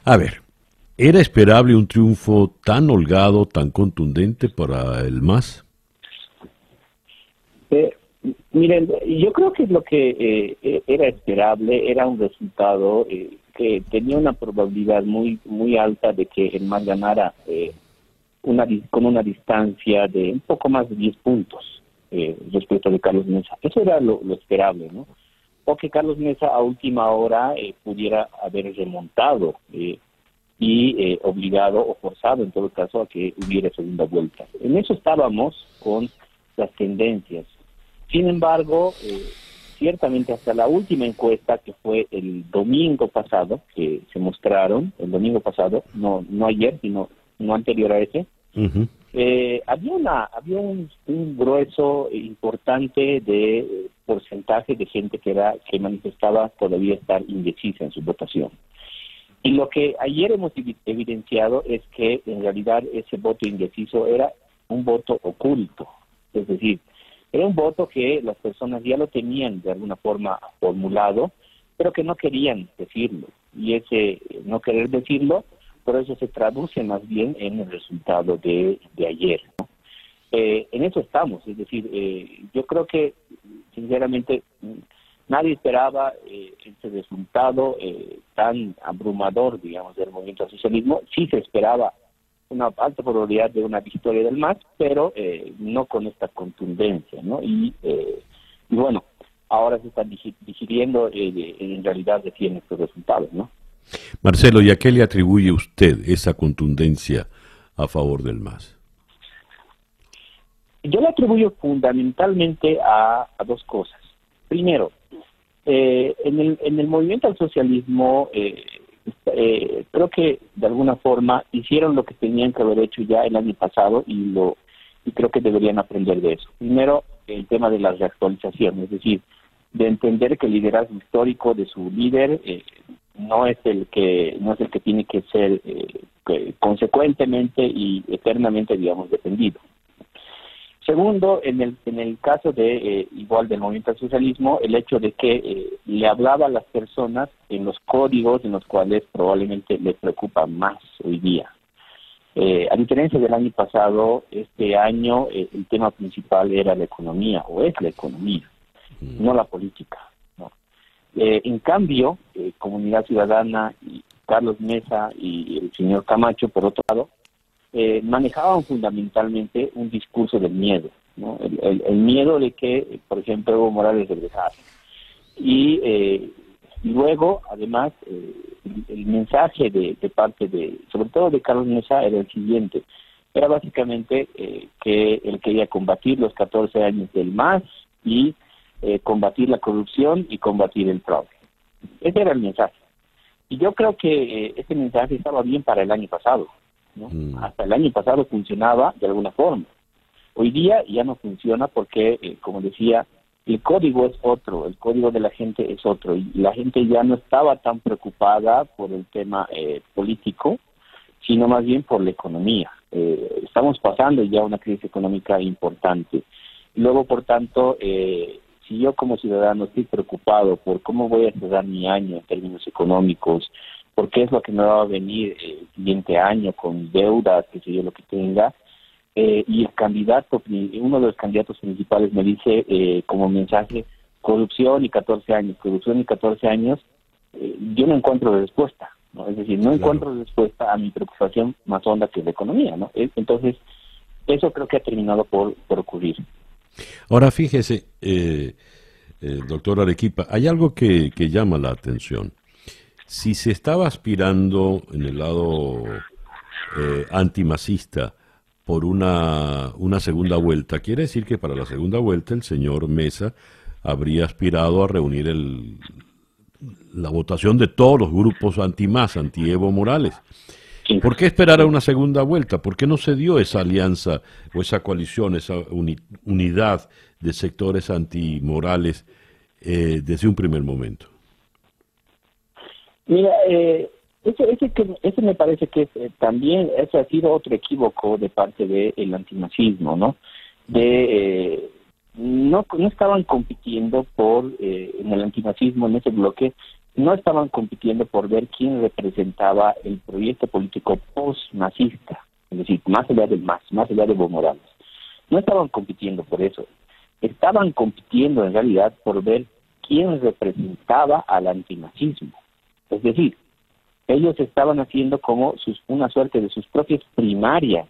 A ver, ¿era esperable un triunfo tan holgado, tan contundente para el MAS? Eh, miren, yo creo que lo que eh, era esperable era un resultado eh, que tenía una probabilidad muy muy alta de que el MAS ganara eh, una, con una distancia de un poco más de 10 puntos eh, respecto de Carlos Mesa. Eso era lo, esperable, ¿no? O que Carlos Mesa a última hora eh, pudiera haber remontado y obligado o forzado en todo caso a que hubiera segunda vuelta. En eso estábamos con las tendencias. Sin embargo, ciertamente hasta la última encuesta que fue el domingo pasado, que se mostraron, el domingo pasado, no, no ayer, sino no anterior a ese, eh, había una había un, grueso importante de porcentaje de gente que era que manifestaba todavía estar indecisa en su votación y lo que ayer hemos evidenciado es que en realidad ese voto indeciso era un voto oculto es decir era un voto que las personas ya lo tenían de alguna forma formulado, pero que no querían decirlo. Y ese no querer decirlo, por eso se traduce más bien en el resultado de, ayer. Eh, en eso estamos, es decir, eh, yo creo que sinceramente nadie esperaba eh, ese resultado tan abrumador, digamos, del movimiento al socialismo. Sí se esperaba una alta probabilidad de una victoria del MAS, pero eh, no con esta contundencia, ¿no? Y, eh, y bueno, ahora se están digiriendo eh, en realidad de estos resultados, ¿no? Marcelo, ¿y a qué le atribuye usted esa contundencia a favor del MAS? Yo le atribuyo fundamentalmente a, a dos cosas. Primero, en, el, en el movimiento al socialismo eh, eh, creo que de alguna forma hicieron lo que tenían que haber hecho ya el año pasado y lo y creo que deberían aprender de eso. Primero, el tema de la reactualización, es decir, de entender que el liderazgo histórico de su líder eh, no es el que no es el que tiene que ser eh, consecuentemente y eternamente, digamos, defendido. Segundo, en el, en el caso de eh, igual del movimiento al socialismo, el hecho de que eh, le hablaba a las personas en los códigos en los cuales probablemente les preocupa más hoy día. Eh, a diferencia del año pasado, este año el tema principal era la economía, o es la economía, no la política. En cambio, Comunidad Ciudadana y Carlos Mesa y el señor Camacho, por otro lado, eh, manejaban fundamentalmente un discurso del miedo, el, miedo de que, por ejemplo, Evo Morales regresara. Y eh, luego, además, eh, el, mensaje de, parte de, sobre todo de Carlos Mesa, era el siguiente. Era básicamente que él quería combatir los 14 años del MAS y combatir la corrupción y combatir el fraude. Ese era el mensaje. Y yo creo que ese mensaje estaba bien para el año pasado. Mm. Hasta el año pasado funcionaba de alguna forma. Hoy día ya no funciona porque, eh, como decía, el código es otro, el código de la gente es otro y la gente ya no estaba tan preocupada por el tema eh, político, sino más bien por la economía. Eh, estamos pasando ya una crisis económica importante. Luego, por tanto, si yo como ciudadano estoy preocupado por cómo voy a cerrar mi año en términos económicos, porque es lo que me va a venir el siguiente año con deudas, que sé yo, lo que tenga. Eh, y el candidato, uno de los candidatos principales me dice eh, como mensaje, corrupción y 14 años, corrupción y 14 años, eh, yo no encuentro respuesta. ¿no? Es decir, no encuentro respuesta a mi preocupación más honda que la economía. ¿no? Entonces, eso creo que ha terminado por, por ocurrir. Ahora, fíjese, doctor Arequipa, hay algo que, llama la atención si se estaba aspirando en el lado eh, antimacista por una, una segunda vuelta, quiere decir que para la segunda vuelta el señor Mesa habría aspirado a reunir el, la votación de todos los grupos anti-Más, anti-Evo Morales. ¿Por qué esperar a una segunda vuelta? ¿Por qué no se dio esa alianza o esa coalición, esa unidad de sectores antimorales eh, desde un primer momento? Mira, eh, ese, ese, ese me parece que eh, también ese ha sido otro equívoco de parte del antinazismo, ¿no? De eh, no no estaban compitiendo por eh, en el antinazismo en ese bloque no estaban compitiendo por ver quién representaba el proyecto político post-nazista, es decir, más allá del más, más allá de Evo Morales. No estaban compitiendo por eso. Estaban compitiendo en realidad por ver quién representaba al antinazismo. Es decir, ellos estaban haciendo como sus, una suerte de sus propias primarias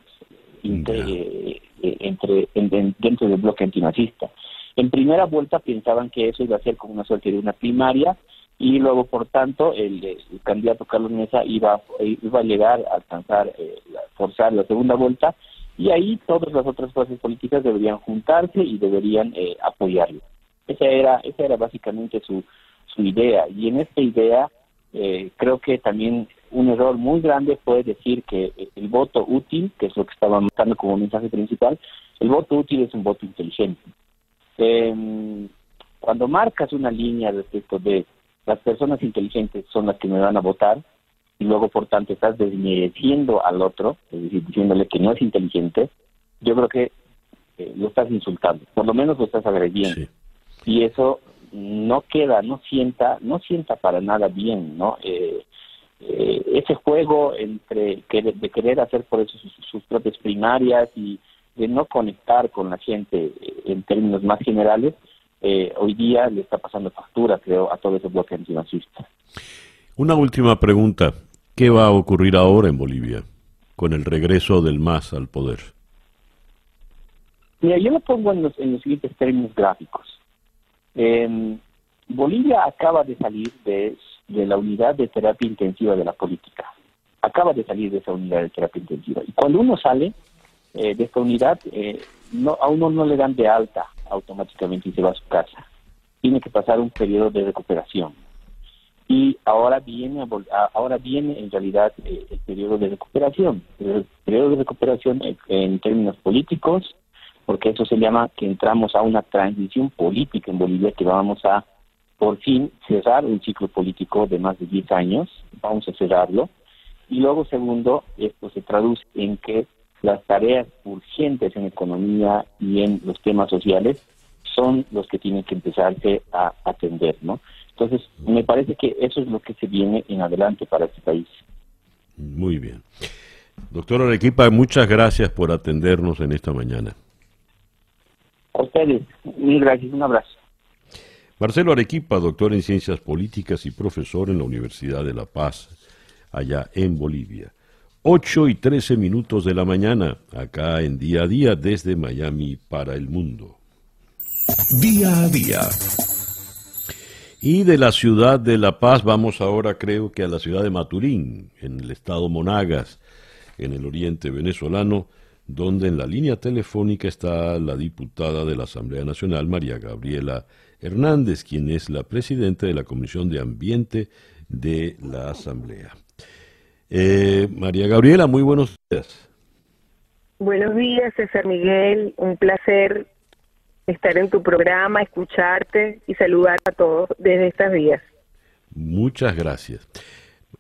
entre, eh, entre dentro del bloque antinazista. En primera vuelta pensaban que eso iba a ser como una suerte de una primaria y luego, por tanto, el, candidato Carlos Mesa iba, iba a llegar a alcanzar, eh, forzar la segunda vuelta y ahí todas las otras fuerzas políticas deberían juntarse y deberían eh, apoyarlo. Esa era, esa era básicamente su, su idea y en esta idea eh, creo que también un error muy grande fue decir que el voto útil, que es lo que estaba marcando como mensaje principal, el voto útil es un voto inteligente. Em, cuando marcas una línea respecto de las personas inteligentes son las que me van a votar, y luego por tanto estás desmereciendo al otro, es decir, diciéndole que no es inteligente, yo creo que eh, lo estás insultando, por lo menos lo estás agrediendo. Y eso no queda, no sienta, no sienta para nada bien, ¿no? Eh, eh, ese juego entre de querer hacer por eso sus, propias primarias y de no conectar con la gente en términos más generales, hoy día le está pasando factura, creo, a todo ese bloque antinazista. Una última pregunta. ¿Qué va a ocurrir ahora en Bolivia con el regreso del MAS al poder? Mira, yo lo pongo en los, siguientes términos gráficos. Bolivia acaba de salir de, la unidad de terapia intensiva de la política. Acaba de salir de esa unidad de terapia intensiva. Y cuando uno sale eh, de esta unidad, eh, no, a uno no le dan de alta automáticamente y se va a su casa. Tiene que pasar un periodo de recuperación. Y ahora viene ahora viene en realidad eh, el periodo de recuperación. El periodo de recuperación en, términos políticos porque eso se llama que entramos a una transición política en Bolivia que vamos a por fin cerrar un ciclo político de más de 10 años. Vamos a cerrarlo. Y luego segundo esto se traduce en que las tareas urgentes en economía y en los temas sociales son los que tienen que empezarse a atender, ¿no? Entonces, me parece que eso es lo que se viene en adelante para este país. Muy bien. Doctor Arequipa, muchas gracias por atendernos en esta mañana. A ustedes, mil gracias, un abrazo. Marcelo Arequipa, doctor en Ciencias Políticas y profesor en la Universidad de La Paz, allá en Bolivia. 8 y 13 minutos de la mañana, acá en día a día desde Miami para el mundo. Día a día y de la ciudad de La Paz vamos ahora creo que a la ciudad de Maturín, en el estado Monagas, en el oriente venezolano, donde en la línea telefónica está la diputada de la Asamblea Nacional, María Gabriela Hernández, quien es la presidenta de la Comisión de Ambiente de la Asamblea. Eh, María Gabriela, muy buenos días. Buenos días, César Miguel. Un placer estar en tu programa, escucharte y saludar a todos desde estas vías. Muchas gracias.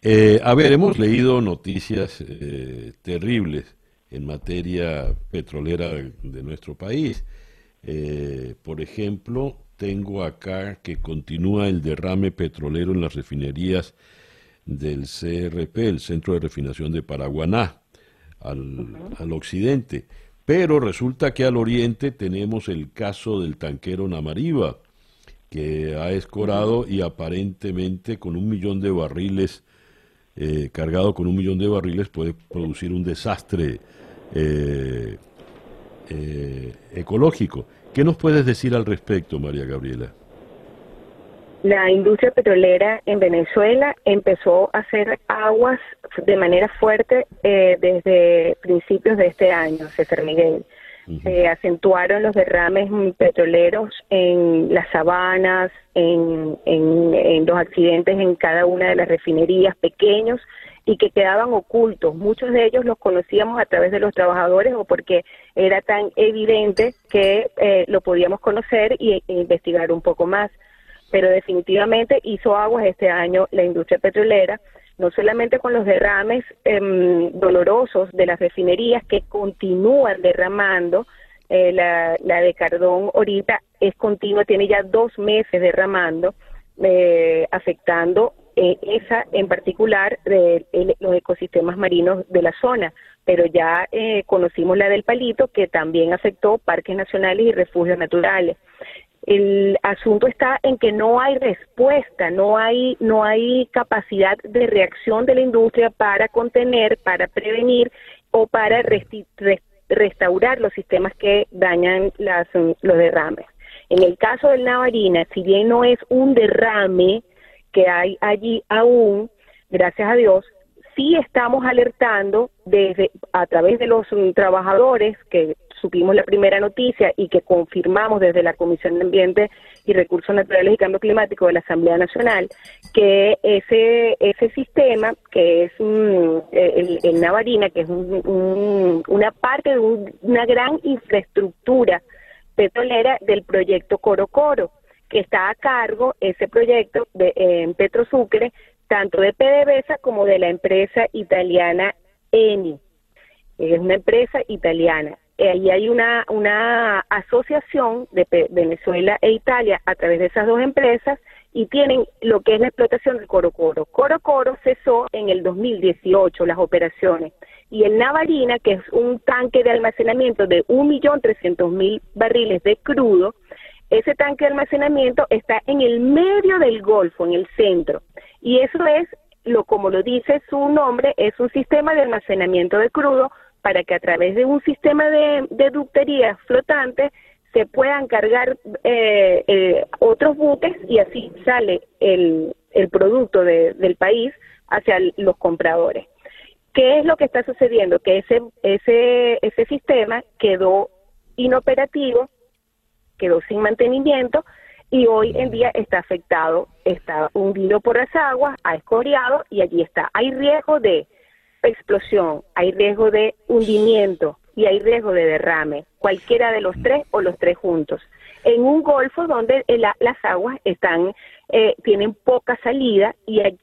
Eh, a ver, hemos leído noticias eh, terribles en materia petrolera de nuestro país. Eh, por ejemplo, tengo acá que continúa el derrame petrolero en las refinerías del CRP, el Centro de Refinación de Paraguaná, al, al occidente. Pero resulta que al oriente tenemos el caso del tanquero Namariva, que ha escorado y aparentemente con un millón de barriles, eh, cargado con un millón de barriles, puede producir un desastre eh, eh, ecológico. ¿Qué nos puedes decir al respecto, María Gabriela? La industria petrolera en Venezuela empezó a hacer aguas de manera fuerte eh, desde principios de este año, César Miguel. Se acentuaron los derrames petroleros en las sabanas, en, en, los accidentes en cada una de las refinerías pequeños y que quedaban ocultos. Muchos de ellos los conocíamos a través de los trabajadores o porque era tan evidente que eh, lo podíamos conocer y, e investigar un poco más pero definitivamente hizo aguas este año la industria petrolera, no solamente con los derrames em, dolorosos de las refinerías que continúan derramando, eh, la, de Cardón ahorita es continua, tiene ya dos meses derramando, eh, afectando eh, esa en particular de, los ecosistemas marinos de la zona, pero ya conocimos la del Palito que también afectó parques nacionales y refugios naturales El asunto está en que no hay respuesta, no hay, no hay capacidad de reacción de la industria para contener, para prevenir o para restaurar los sistemas que dañan las, los derrames. En el caso del Navarina, si bien no es un derrame que hay allí aún, gracias a Dios, sí estamos alertando desde a través de los trabajadores que supimos la primera noticia y que confirmamos desde la Comisión de Ambiente y Recursos Naturales y Cambio Climático de la Asamblea Nacional que ese ese sistema que es el, el, Navarina que es una parte de una gran infraestructura petrolera del proyecto Coro Coro que está a cargo ese proyecto de en Petrosucre tanto de PDVSA como de la empresa italiana Eni. Es una empresa italiana eh, ahí hay una, una asociación de Venezuela e Italia a través de esas dos empresas y tienen lo que es la explotación del Coro Coro. Coro Coro cesó en el 2018 las operaciones y el Navarina, que es un tanque de almacenamiento de 1.300.000 barriles de crudo, ese tanque de almacenamiento está en el medio del Golfo, en el centro. Y eso es, lo como lo dice su nombre, es un sistema de almacenamiento de crudo para que a través de un sistema de, de ductería flotante se puedan cargar eh, eh, otros buques y así sale el, el producto del país hacia los compradores. ¿Qué es lo que está sucediendo? Que ese, ese, ese sistema quedó inoperativo, quedó sin mantenimiento y hoy en día está afectado, está hundido por las aguas, ha escoriado y allí está. Hay riesgo de explosión, hay riesgo de hundimiento y hay riesgo de derrame, cualquiera de los tres o los tres juntos. En un golfo donde las aguas están eh, tienen poca salida y hay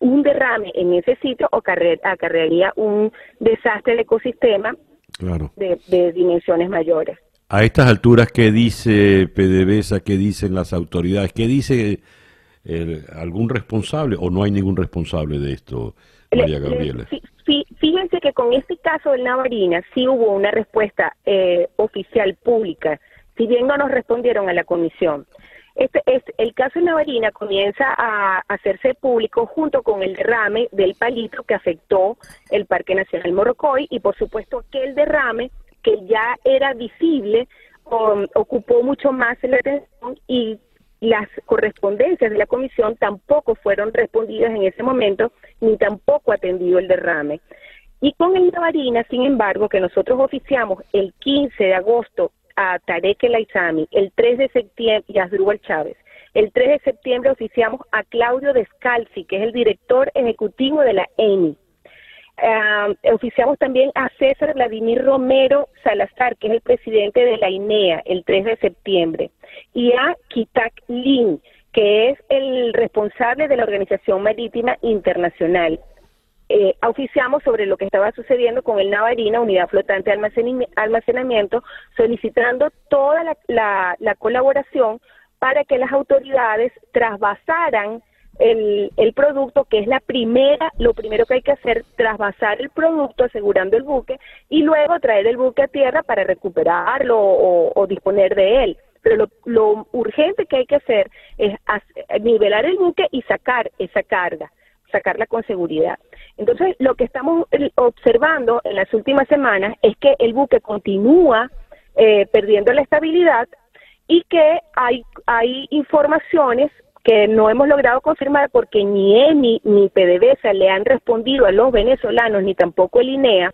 un derrame en ese sitio acarrearía un desastre de ecosistema de, dimensiones mayores. A estas alturas, ¿qué dice PDVSA? ¿Qué dicen las autoridades? ¿Qué dice eh, algún responsable o no hay ningún responsable de esto, María Gabriela? Fíjense que con este caso del Navarina sí hubo una respuesta eh, oficial pública, si bien no nos respondieron a la comisión. Este, es, el caso de Navarina comienza a hacerse público junto con el derrame del palito que afectó el Parque Nacional Morocoy y por supuesto que el derrame que ya era visible ocupó mucho más la atención y las correspondencias de la comisión tampoco fueron respondidas en ese momento, ni tampoco atendido el derrame. Y con el Navarina, sin embargo, que nosotros oficiamos el 15 de agosto a Tarek El Aizami, el 3 de septiembre, y a Asdrúbal Chávez, el 3 de septiembre oficiamos a Claudio Descalzi, que es el director ejecutivo de la ENI. Eh, oficiamos también a César Vladimir Romero Salazar, que es el presidente de la INEA, el 3 de septiembre, y a Kitak Lin, que es el responsable de la Organización Marítima Internacional. Eh, oficiamos sobre lo que estaba sucediendo con el Navarina, Unidad Flotante de Almacenamiento, solicitando toda la colaboración para que las autoridades trasvasaran el, el producto, que es la primera, lo primero que hay que hacer, trasvasar el producto asegurando el buque y luego traer el buque a tierra para recuperarlo o, disponer de él. Pero lo, lo, urgente que hay que hacer es nivelar el buque y sacar esa carga, sacarla con seguridad. Entonces, lo que estamos observando en las últimas semanas es que el buque continúa eh, perdiendo la estabilidad y que hay, hay informaciones que no hemos logrado confirmar porque ni EMI ni PDVSA le han respondido a los venezolanos, ni tampoco el INEA,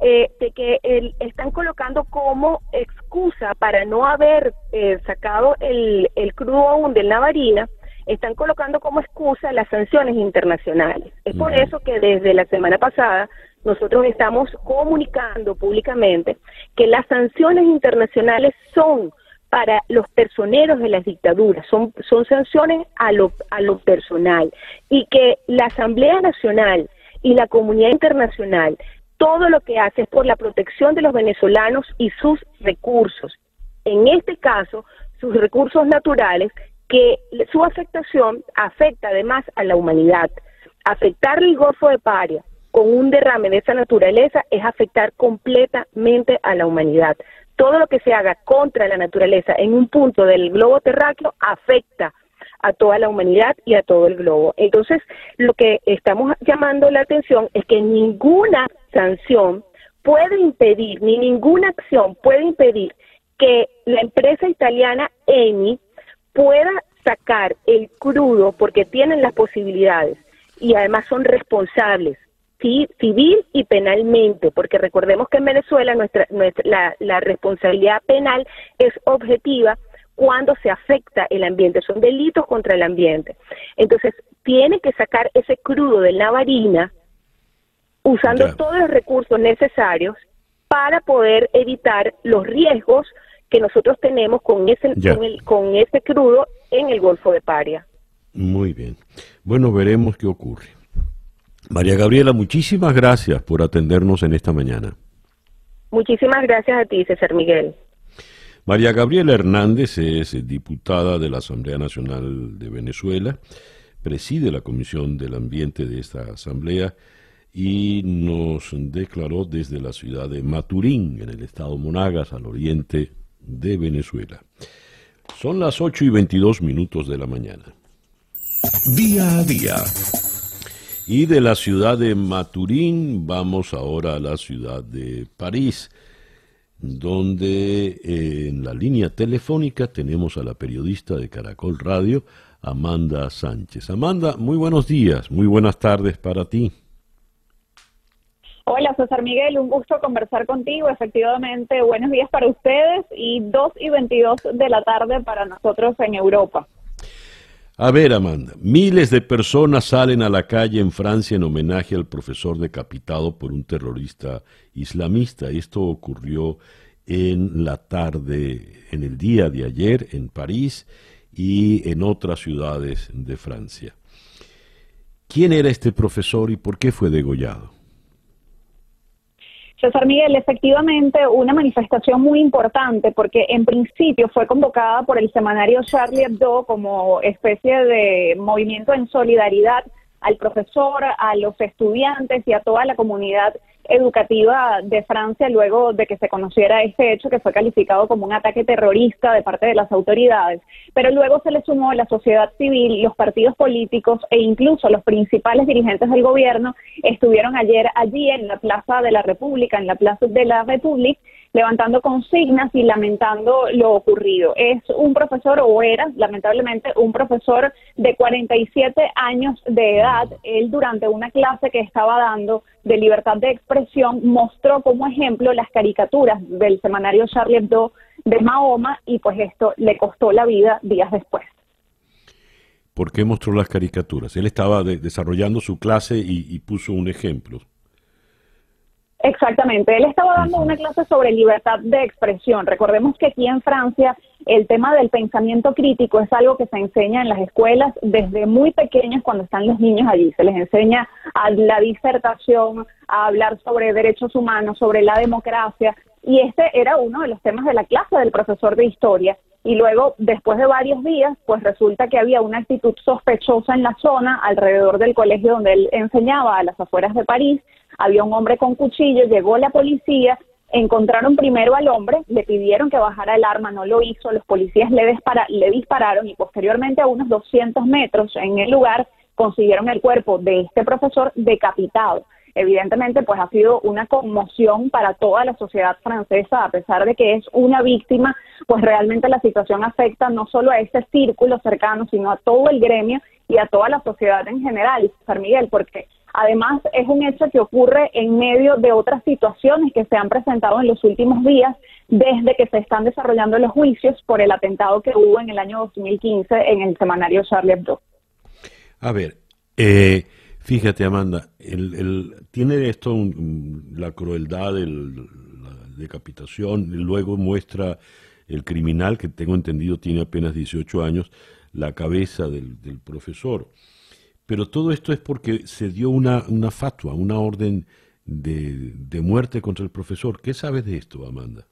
eh, de que están colocando como excusa para no haber eh, sacado el, el crudo aún del Navarina, están colocando como excusa las sanciones internacionales. Es por eso que desde la semana pasada nosotros estamos comunicando públicamente que las sanciones internacionales son para los personeros de las dictaduras, son, son sanciones a lo, a lo personal y que la Asamblea Nacional y la comunidad internacional todo lo que hace es por la protección de los venezolanos y sus recursos. En este caso, sus recursos naturales, que su afectación afecta además a la humanidad. Afectar el Golfo de Paria con un derrame de esa naturaleza es afectar completamente a la humanidad todo lo que se haga contra la naturaleza en un punto del globo terráqueo afecta a toda la humanidad y a todo el globo. Entonces, lo que estamos llamando la atención es que ninguna sanción puede impedir, ni ninguna acción puede impedir que la empresa italiana Eni pueda sacar el crudo porque tienen las posibilidades y además son responsables civil y penalmente, porque recordemos que en Venezuela nuestra, la, la responsabilidad penal es objetiva cuando se afecta el ambiente, son delitos contra el ambiente. Entonces, tiene que sacar ese crudo de la varina usando todos los recursos necesarios para poder evitar los riesgos que nosotros tenemos con ese, con, ese crudo en el Golfo de Paria. Muy bien. Bueno, veremos qué ocurre. María Gabriela, muchísimas gracias por atendernos en esta mañana. Muchísimas gracias a ti, César Miguel. María Gabriela Hernández es diputada de la Asamblea Nacional de Venezuela, preside la Comisión del Ambiente de esta Asamblea y nos declaró desde la ciudad de Maturín, en el estado Monagas, al oriente de Venezuela. Son las 8 y 22 minutos de la mañana. Día a día. Y de la ciudad de Maturín vamos ahora a la ciudad de París donde eh, en la línea telefónica tenemos a la periodista de Caracol Radio, Amanda Sánchez. Amanda, muy buenos días, muy buenas tardes para ti. Hola César Miguel, un gusto conversar contigo. Efectivamente, buenos días para ustedes y 2 y 22 de la tarde para nosotros en Europa. A ver, Amanda, miles de personas salen a la calle en Francia en homenaje al profesor decapitado por un terrorista islamista. Esto ocurrió en la tarde, en el día de ayer, en París y en otras ciudades de Francia. ¿Quién era este profesor y por qué fue degollado? César Miguel, efectivamente una manifestación muy importante porque en principio fue convocada por el semanario Charlie Hebdo como especie de movimiento en solidaridad al profesor, a los estudiantes y a toda la comunidad educativa de Francia luego de que se conociera este hecho que fue calificado como un ataque terrorista de parte de las autoridades. Pero luego se le sumó la sociedad civil, los partidos políticos e incluso los principales dirigentes del gobierno estuvieron ayer allí en la Plaza de la República, en la Plaza de la República, levantando consignas y lamentando lo ocurrido. Es un profesor, o era lamentablemente un profesor de 47 años de edad. Él durante una clase que estaba dando de libertad de expresión mostró como ejemplo las caricaturas del semanario Charlie Hebdo de Mahoma y pues esto le costó la vida días después. ¿Por qué mostró las caricaturas? Él estaba desarrollando su clase y puso un ejemplo. Exactamente, él estaba dando una clase sobre libertad de expresión. Recordemos que aquí en Francia el tema del pensamiento crítico es algo que se enseña en las escuelas desde muy pequeños cuando están los niños allí. Se les enseña a la disertación, a hablar sobre derechos humanos, sobre la democracia. Y este era uno de los temas de la clase del profesor de historia. Y luego, después de varios días, pues resulta que había una actitud sospechosa en la zona alrededor del colegio donde él enseñaba a las afueras de París había un hombre con cuchillo, llegó la policía, encontraron primero al hombre, le pidieron que bajara el arma, no lo hizo, los policías le, dispararon y posteriormente a unos 200 metros en el lugar consiguieron el cuerpo de este profesor decapitado. Evidentemente, pues ha sido una conmoción para toda la sociedad francesa, a pesar de que es una víctima, pues realmente la situación afecta no solo a este círculo cercano, sino a todo el gremio y a toda la sociedad en general, San Miguel, porque Además, es un hecho que ocurre en medio de otras situaciones que se han presentado en los últimos días desde que se están desarrollando los juicios por el atentado que hubo en el año 2015 en el semanario Charlie Hebdo. A ver, eh, fíjate Amanda, tiene esto la crueldad de la decapitación, luego muestra el criminal, que tengo entendido tiene apenas 18 años, la cabeza del profesor. Pero todo esto es porque se dio una, una fatua, una orden de, de muerte contra el profesor. ¿Qué sabes de esto, Amanda?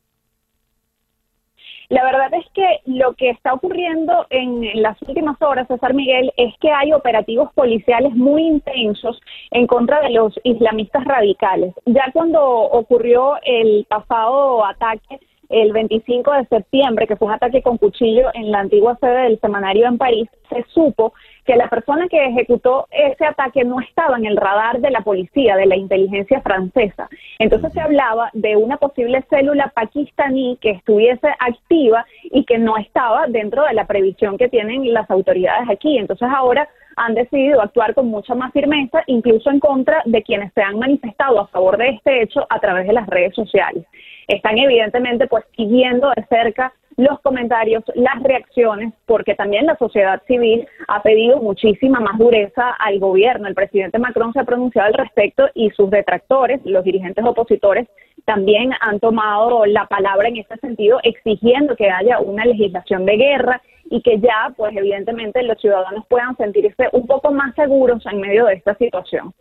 La verdad es que lo que está ocurriendo en las últimas horas, César Miguel, es que hay operativos policiales muy intensos en contra de los islamistas radicales. Ya cuando ocurrió el pasado ataque el 25 de septiembre, que fue un ataque con cuchillo en la antigua sede del semanario en París, se supo que la persona que ejecutó ese ataque no estaba en el radar de la policía, de la inteligencia francesa. Entonces se hablaba de una posible célula pakistaní que estuviese activa y que no estaba dentro de la previsión que tienen las autoridades aquí. Entonces ahora han decidido actuar con mucha más firmeza, incluso en contra de quienes se han manifestado a favor de este hecho a través de las redes sociales. Están evidentemente pues siguiendo de cerca los comentarios, las reacciones, porque también la sociedad civil ha pedido muchísima más dureza al gobierno. El presidente Macron se ha pronunciado al respecto y sus detractores, los dirigentes opositores, también han tomado la palabra en este sentido, exigiendo que haya una legislación de guerra y que ya, pues evidentemente, los ciudadanos puedan sentirse un poco más seguros en medio de esta situación.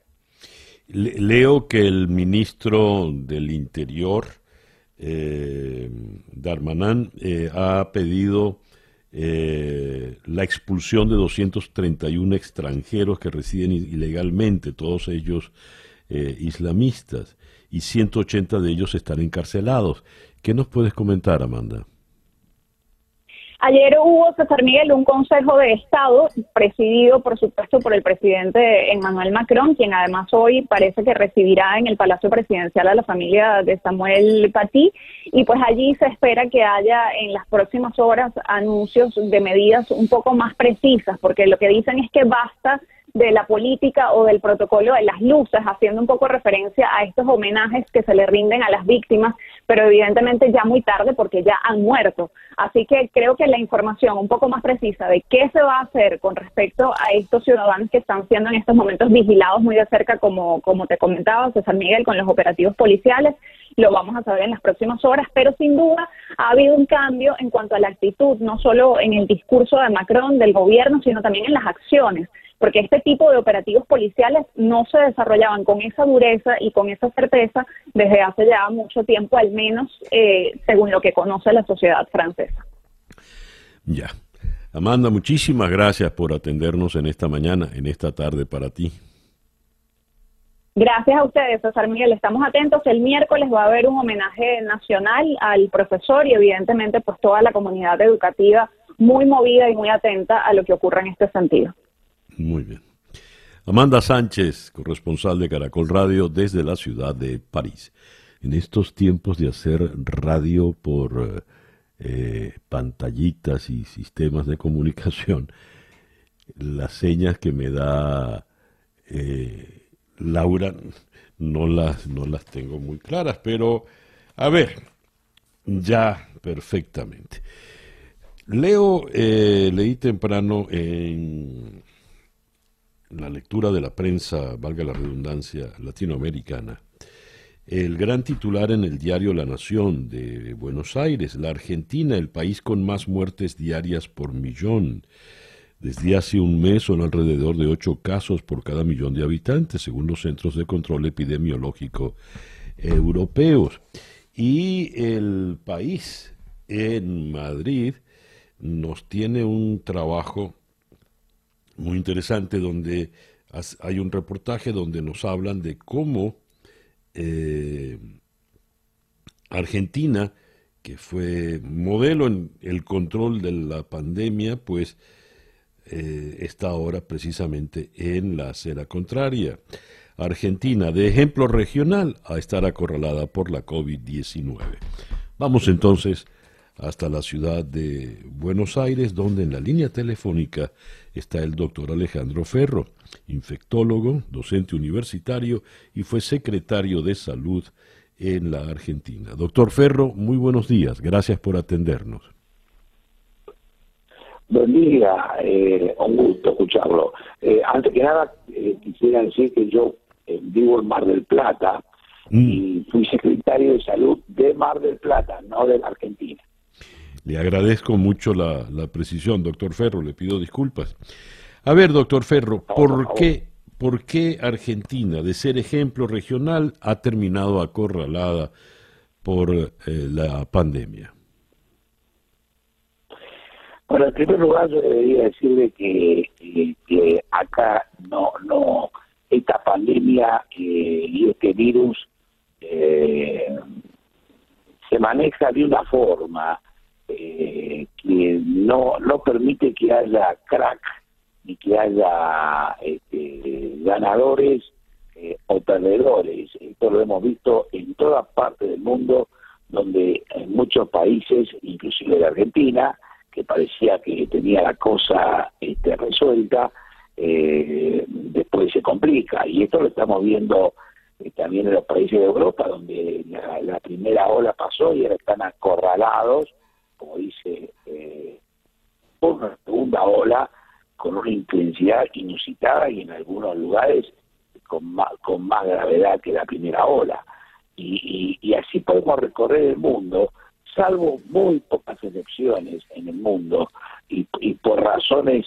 Leo que el ministro del Interior, eh, Darmanan, eh, ha pedido eh, la expulsión de 231 extranjeros que residen ilegalmente, todos ellos eh, islamistas, y 180 de ellos están encarcelados. ¿Qué nos puedes comentar, Amanda? Ayer hubo, César Miguel, un Consejo de Estado presidido, por supuesto, por el presidente Emmanuel Macron, quien además hoy parece que recibirá en el Palacio Presidencial a la familia de Samuel Paty. Y pues allí se espera que haya en las próximas horas anuncios de medidas un poco más precisas, porque lo que dicen es que basta de la política o del protocolo de las luces, haciendo un poco referencia a estos homenajes que se le rinden a las víctimas, pero evidentemente ya muy tarde porque ya han muerto. Así que creo que la información un poco más precisa de qué se va a hacer con respecto a estos ciudadanos que están siendo en estos momentos vigilados muy de cerca, como, como te comentaba César Miguel, con los operativos policiales, lo vamos a saber en las próximas horas, pero sin duda ha habido un cambio en cuanto a la actitud, no solo en el discurso de Macron, del gobierno, sino también en las acciones porque este tipo de operativos policiales no se desarrollaban con esa dureza y con esa certeza desde hace ya mucho tiempo, al menos eh, según lo que conoce la sociedad francesa. Ya. Amanda, muchísimas gracias por atendernos en esta mañana, en esta tarde para ti. Gracias a ustedes, César Miguel. Estamos atentos. El miércoles va a haber un homenaje nacional al profesor y evidentemente pues toda la comunidad educativa muy movida y muy atenta a lo que ocurra en este sentido. Muy bien. Amanda Sánchez, corresponsal de Caracol Radio desde la ciudad de París. En estos tiempos de hacer radio por eh, pantallitas y sistemas de comunicación, las señas que me da eh, Laura no las, no las tengo muy claras, pero a ver, ya perfectamente. Leo, eh, leí temprano en la lectura de la prensa, valga la redundancia, latinoamericana, el gran titular en el diario La Nación de Buenos Aires, la Argentina, el país con más muertes diarias por millón. Desde hace un mes son alrededor de ocho casos por cada millón de habitantes, según los Centros de Control Epidemiológico Europeos. Y el país en Madrid nos tiene un trabajo muy interesante donde hay un reportaje donde nos hablan de cómo eh, Argentina, que fue modelo en el control de la pandemia, pues eh, está ahora precisamente en la acera contraria. Argentina, de ejemplo regional, a estar acorralada por la COVID-19. Vamos entonces hasta la ciudad de Buenos Aires, donde en la línea telefónica está el doctor Alejandro Ferro, infectólogo, docente universitario y fue secretario de salud en la Argentina. Doctor Ferro, muy buenos días, gracias por atendernos. Buen día, eh, un gusto escucharlo. Eh, antes que nada, eh, quisiera decir que yo vivo en Mar del Plata mm. y fui secretario de salud de Mar del Plata, no de la Argentina. Le agradezco mucho la, precisión, doctor Ferro, le pido disculpas. A ver, doctor Ferro, ¿por qué, ¿por qué Argentina, de ser ejemplo regional, ha terminado acorralada por eh, la pandemia? Bueno, en primer lugar yo debería decirle que, que, acá no, no, esta pandemia eh, y este virus eh, se maneja de una forma que no, no permite que haya crack ni que haya este, ganadores o perdedores. Esto lo hemos visto en todas partes del mundo, donde en muchos países, inclusive de Argentina, que parecía que tenía la cosa este, resuelta, eh, después se complica. Y esto lo estamos viendo eh, también en los países de Europa, donde la, primera ola pasó y ahora están acorralados, como dice, eh, una segunda ola con una intensidad inusitada y en algunos lugares con más, con más gravedad que la primera ola. Y, y así podemos recorrer el mundo salvo muy pocas excepciones en el mundo y, por razones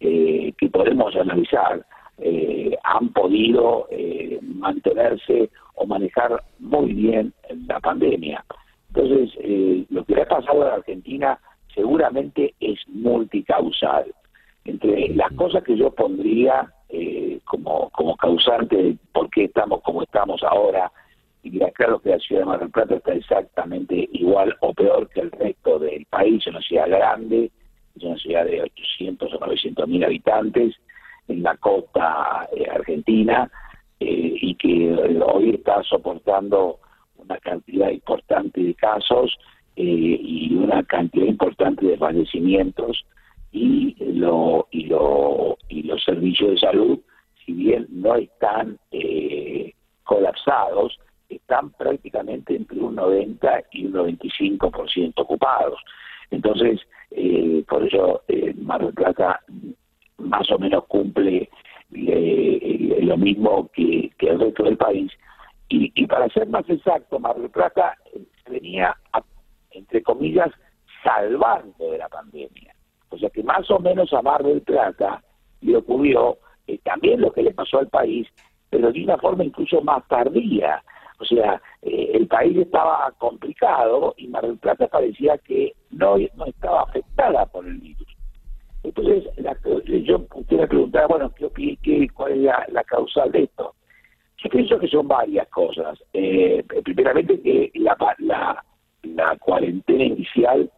eh, que podemos analizar, eh, han podido eh, mantenerse o manejar muy bien la pandemia. Entonces, lo que le ha pasado a la Argentina seguramente es multicausal. Entre las cosas que yo pondría como, como causante de por qué estamos como estamos ahora, y claro que la ciudad de Mar del Plata está exactamente igual o peor que el resto del país, una ciudad grande, es una ciudad de 800 o 900 mil habitantes en la costa eh, argentina eh, y que hoy está soportando una cantidad importante casos eh, y una cantidad importante de fallecimientos y lo y lo y los servicios de salud si bien no están colapsados están prácticamente entre un 90 y un 95% ocupados. Entonces, eh, por eso eh, Mar del Plata más o menos cumple eh, lo mismo que, el resto del país. Y, para ser más exacto, Mar del Plata venía, entre comillas, salvando de la pandemia. O sea que más o menos a Mar del Plata le ocurrió también lo que le pasó al país, pero de una forma incluso más tardía. O sea, eh, el país estaba complicado y Mar del Plata parecía que no, no estaba afectada por el virus. Entonces, la, yo usted me preguntaba, bueno, ¿qué, qué, cuál es la, la causal de esto? Yo pienso que son varias cosas. Eh, primeramente que la, la, la cuarentena inicial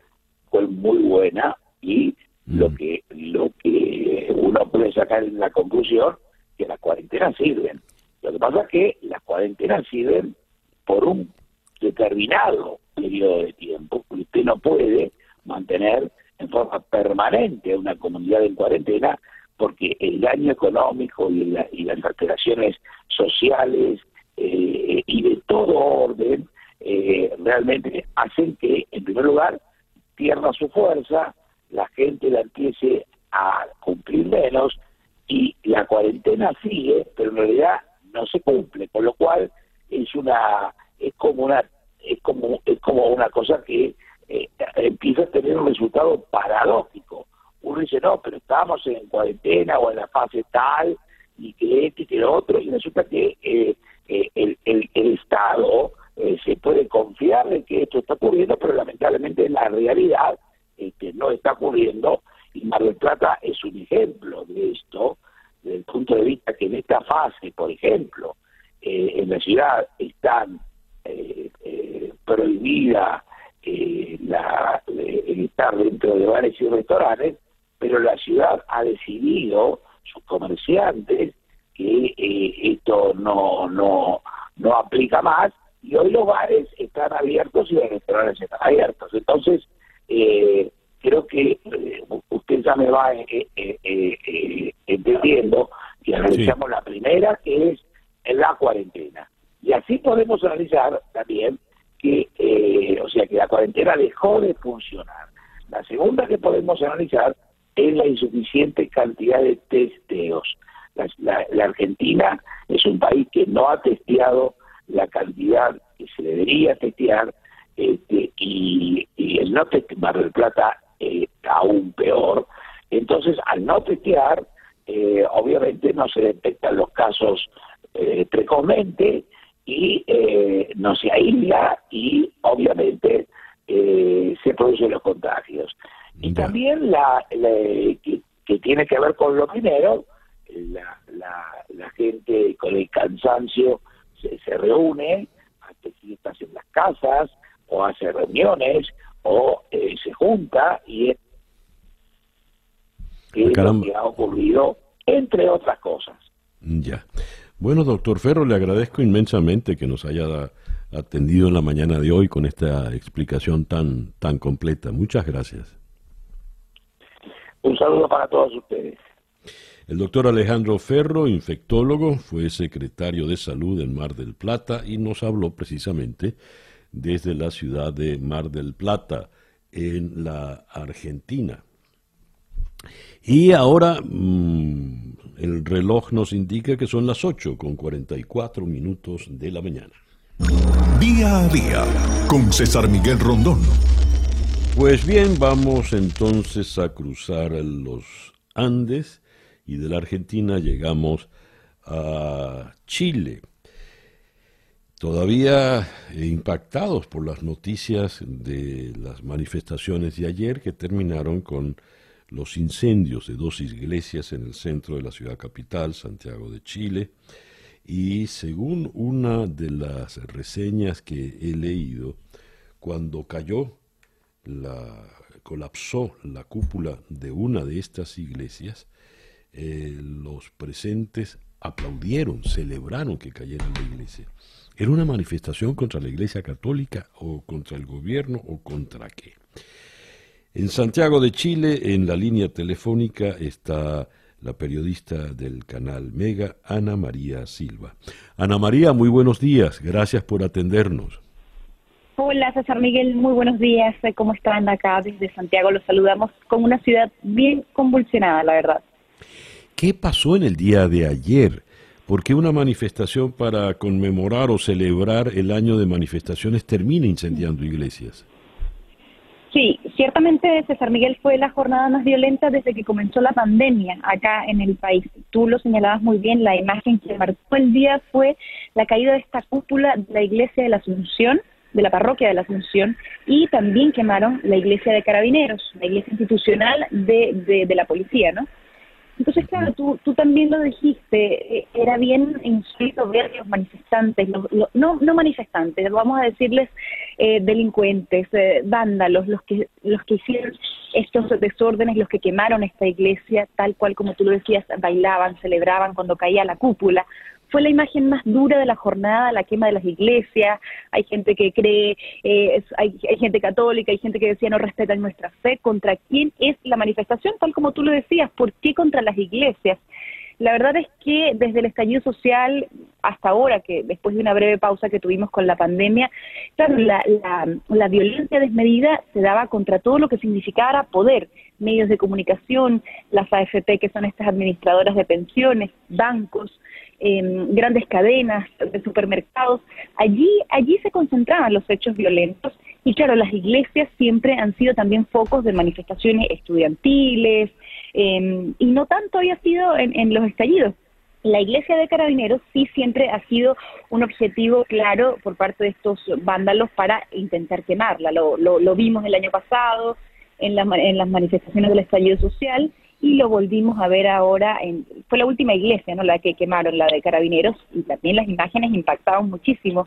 fue muy buena y lo mm. que lo que uno puede sacar en la conclusión que las cuarentenas sirven lo que pasa es que las cuarentenas sirven por un determinado periodo de tiempo. Usted no puede mantener en forma permanente una comunidad en cuarentena porque el daño económico y, las alteraciones sociales eh, y de todo orden eh, realmente hacen que, en primer lugar, pierda su fuerza, la gente la empiece a cumplir menos y la cuarentena sigue, pero en realidad no se cumple, con lo cual es una es como una es como es como una cosa que eh, empieza a tener un resultado paradójico. Uno dice, no, pero estamos en cuarentena o en la fase tal, y que este y que lo otro, y resulta que eh, eh, el, el, Estado se puede confiar de que esto está ocurriendo, pero lamentablemente en la realidad este, no está ocurriendo, y Mar del Plata es un ejemplo de esto, desde el punto de vista que en esta fase, por ejemplo, eh, en la ciudad están eh, eh, prohibida la, el estar dentro de bares y restaurantes, pero la ciudad ha decidido, sus comerciantes, que esto no, no, no aplica más y hoy los bares están abiertos y los restaurantes están abiertos. Entonces, creo que usted ya me va entendiendo y analizamos la primera, que es la cuarentena. Y así podemos analizar también que, eh, o sea, que la cuarentena dejó de funcionar. La segunda que podemos analizar es la insuficiente cantidad de testeos. La, Argentina es un país que no ha testeado la cantidad que se debería testear este, y, el no testear Mar del Plata eh, aún peor. Entonces, al no testear, eh, obviamente no se detectan los casos eh, precozmente y eh, no se aísla y obviamente eh, se producen los contagios. Y también la, que, tiene que ver con lo primero, la, la, gente con el cansancio se, se reúne, hace fiestas en las casas o hace reuniones o eh, se junta y es que lo que ha ocurrido, entre otras cosas. Ya. Bueno, doctor Ferro, le agradezco inmensamente que nos haya atendido en la mañana de hoy con esta explicación tan, tan completa. Muchas gracias. Un saludo para todos ustedes. El doctor Alejandro Ferro, infectólogo, fue secretario de salud en Mar del Plata y nos habló precisamente desde la ciudad de Mar del Plata, en la Argentina. Y ahora mm, el reloj nos indica que son las 8 con 44 minutos de la mañana. Día a día con César Miguel Rondón. Pues bien, vamos entonces a cruzar los Andes y de la Argentina llegamos a Chile. Todavía impactados por las noticias de las manifestaciones de ayer que terminaron con los incendios de dos iglesias en el centro de la ciudad capital, Santiago de Chile, y según una de las reseñas que he leído, cuando cayó la colapsó la cúpula de una de estas iglesias, eh, los presentes aplaudieron, celebraron que cayera la iglesia. ¿Era una manifestación contra la iglesia católica o contra el gobierno o contra qué? En Santiago de Chile, en la línea telefónica, está la periodista del canal Mega, Ana María Silva. Ana María, muy buenos días, gracias por atendernos. Hola César Miguel, muy buenos días, ¿cómo están acá desde Santiago? Los saludamos con una ciudad bien convulsionada, la verdad. ¿Qué pasó en el día de ayer? ¿Por qué una manifestación para conmemorar o celebrar el año de manifestaciones termina incendiando iglesias? Sí, ciertamente César Miguel fue la jornada más violenta desde que comenzó la pandemia acá en el país. Tú lo señalabas muy bien, la imagen que marcó el día fue la caída de esta cúpula de la iglesia de la Asunción, de la parroquia de la Asunción, y también quemaron la iglesia de Carabineros, la iglesia institucional de, de la policía, ¿no? Entonces, claro, tú, tú también lo dijiste, eh, era bien insólito ver los manifestantes, los, no, no manifestantes, vamos a decirles eh, delincuentes, eh, vándalos, los que, los que hicieron estos desórdenes, los que quemaron esta iglesia, tal cual como tú lo decías, bailaban, celebraban cuando caía la cúpula, fue la imagen más dura de la jornada, la quema de las iglesias. Hay gente que cree, eh, hay, gente católica, hay gente que decía no respetan nuestra fe. ¿Contra quién es la manifestación? Tal como tú lo decías, ¿por qué contra las iglesias? La verdad es que desde el estallido social hasta ahora, que después de una breve pausa que tuvimos con la pandemia, claro, la, la, violencia desmedida se daba contra todo lo que significara poder, medios de comunicación, las AFP, que son estas administradoras de pensiones, bancos, grandes cadenas de supermercados, allí, allí se concentraban los hechos violentos y claro, las iglesias siempre han sido también focos de manifestaciones estudiantiles em, y no tanto había sido en, los estallidos. La iglesia de carabineros sí siempre ha sido un objetivo claro por parte de estos vándalos para intentar quemarla. Lo, lo, vimos el año pasado en, en las manifestaciones del estallido social y lo volvimos a ver ahora, en, fue la última iglesia, ¿no? La que quemaron, la de Carabineros, y también las imágenes impactaban muchísimo.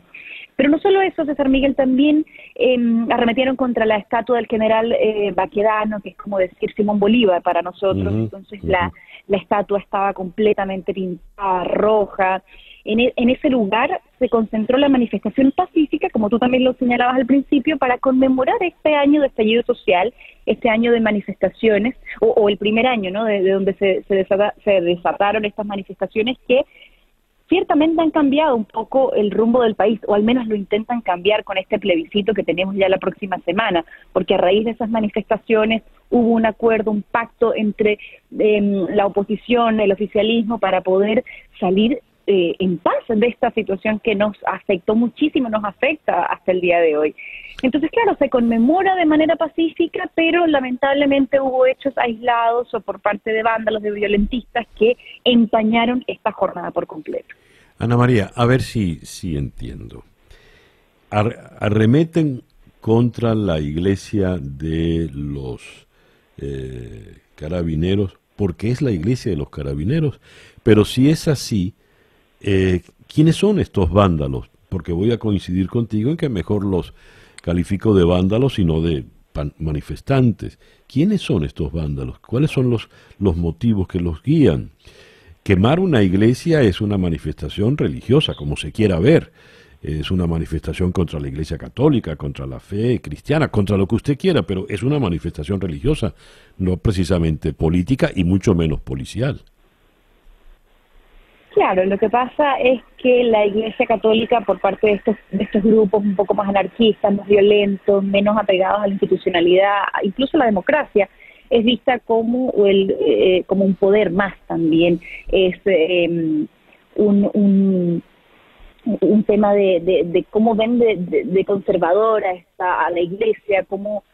Pero no solo eso, César Miguel, también em, arremetieron contra la estatua del general eh, Baquedano, que es como decir Simón Bolívar para nosotros, entonces la, la estatua estaba completamente pintada roja, e, en, ese lugar se concentró la manifestación pacífica, como tú también lo señalabas al principio, para conmemorar este año de estallido social, este año de manifestaciones, o, el primer año, ¿no? De, donde se, se, desataron estas manifestaciones que ciertamente han cambiado un poco el rumbo del país, o al menos lo intentan cambiar con este plebiscito que tenemos ya la próxima semana, porque a raíz de esas manifestaciones hubo un acuerdo, un pacto entre em, la oposición, el oficialismo, para poder salir eh, en paz de esta situación que nos afectó muchísimo, nos afecta hasta el día de hoy. Entonces, claro, se conmemora de manera pacífica, pero lamentablemente hubo hechos aislados o por parte de vándalos, de violentistas que empañaron esta jornada por completo. Ana María, a ver si, si entiendo. arremeten contra la iglesia de los eh, carabineros, porque es la iglesia de los carabineros, pero si es así, eh, ¿quiénes son estos vándalos? Porque voy a coincidir contigo en que mejor los califico de vándalos, sino de manifestantes. ¿Quiénes son estos vándalos? ¿Cuáles son los motivos que los guían? Quemar una iglesia es una manifestación religiosa, como se quiera ver. Es una manifestación contra la iglesia católica, contra la fe cristiana, contra lo que usted quiera, pero es una manifestación religiosa, no precisamente política y mucho menos policial. Claro, lo que pasa es que la Iglesia Católica, por parte de estos, de estos grupos un poco más anarquistas, más violentos, menos apegados a la institucionalidad, incluso a la democracia, es vista como, el, eh, como un poder más también. Es em, un, un, tema de, de, cómo ven de, de, conservadora está a la Iglesia, cómo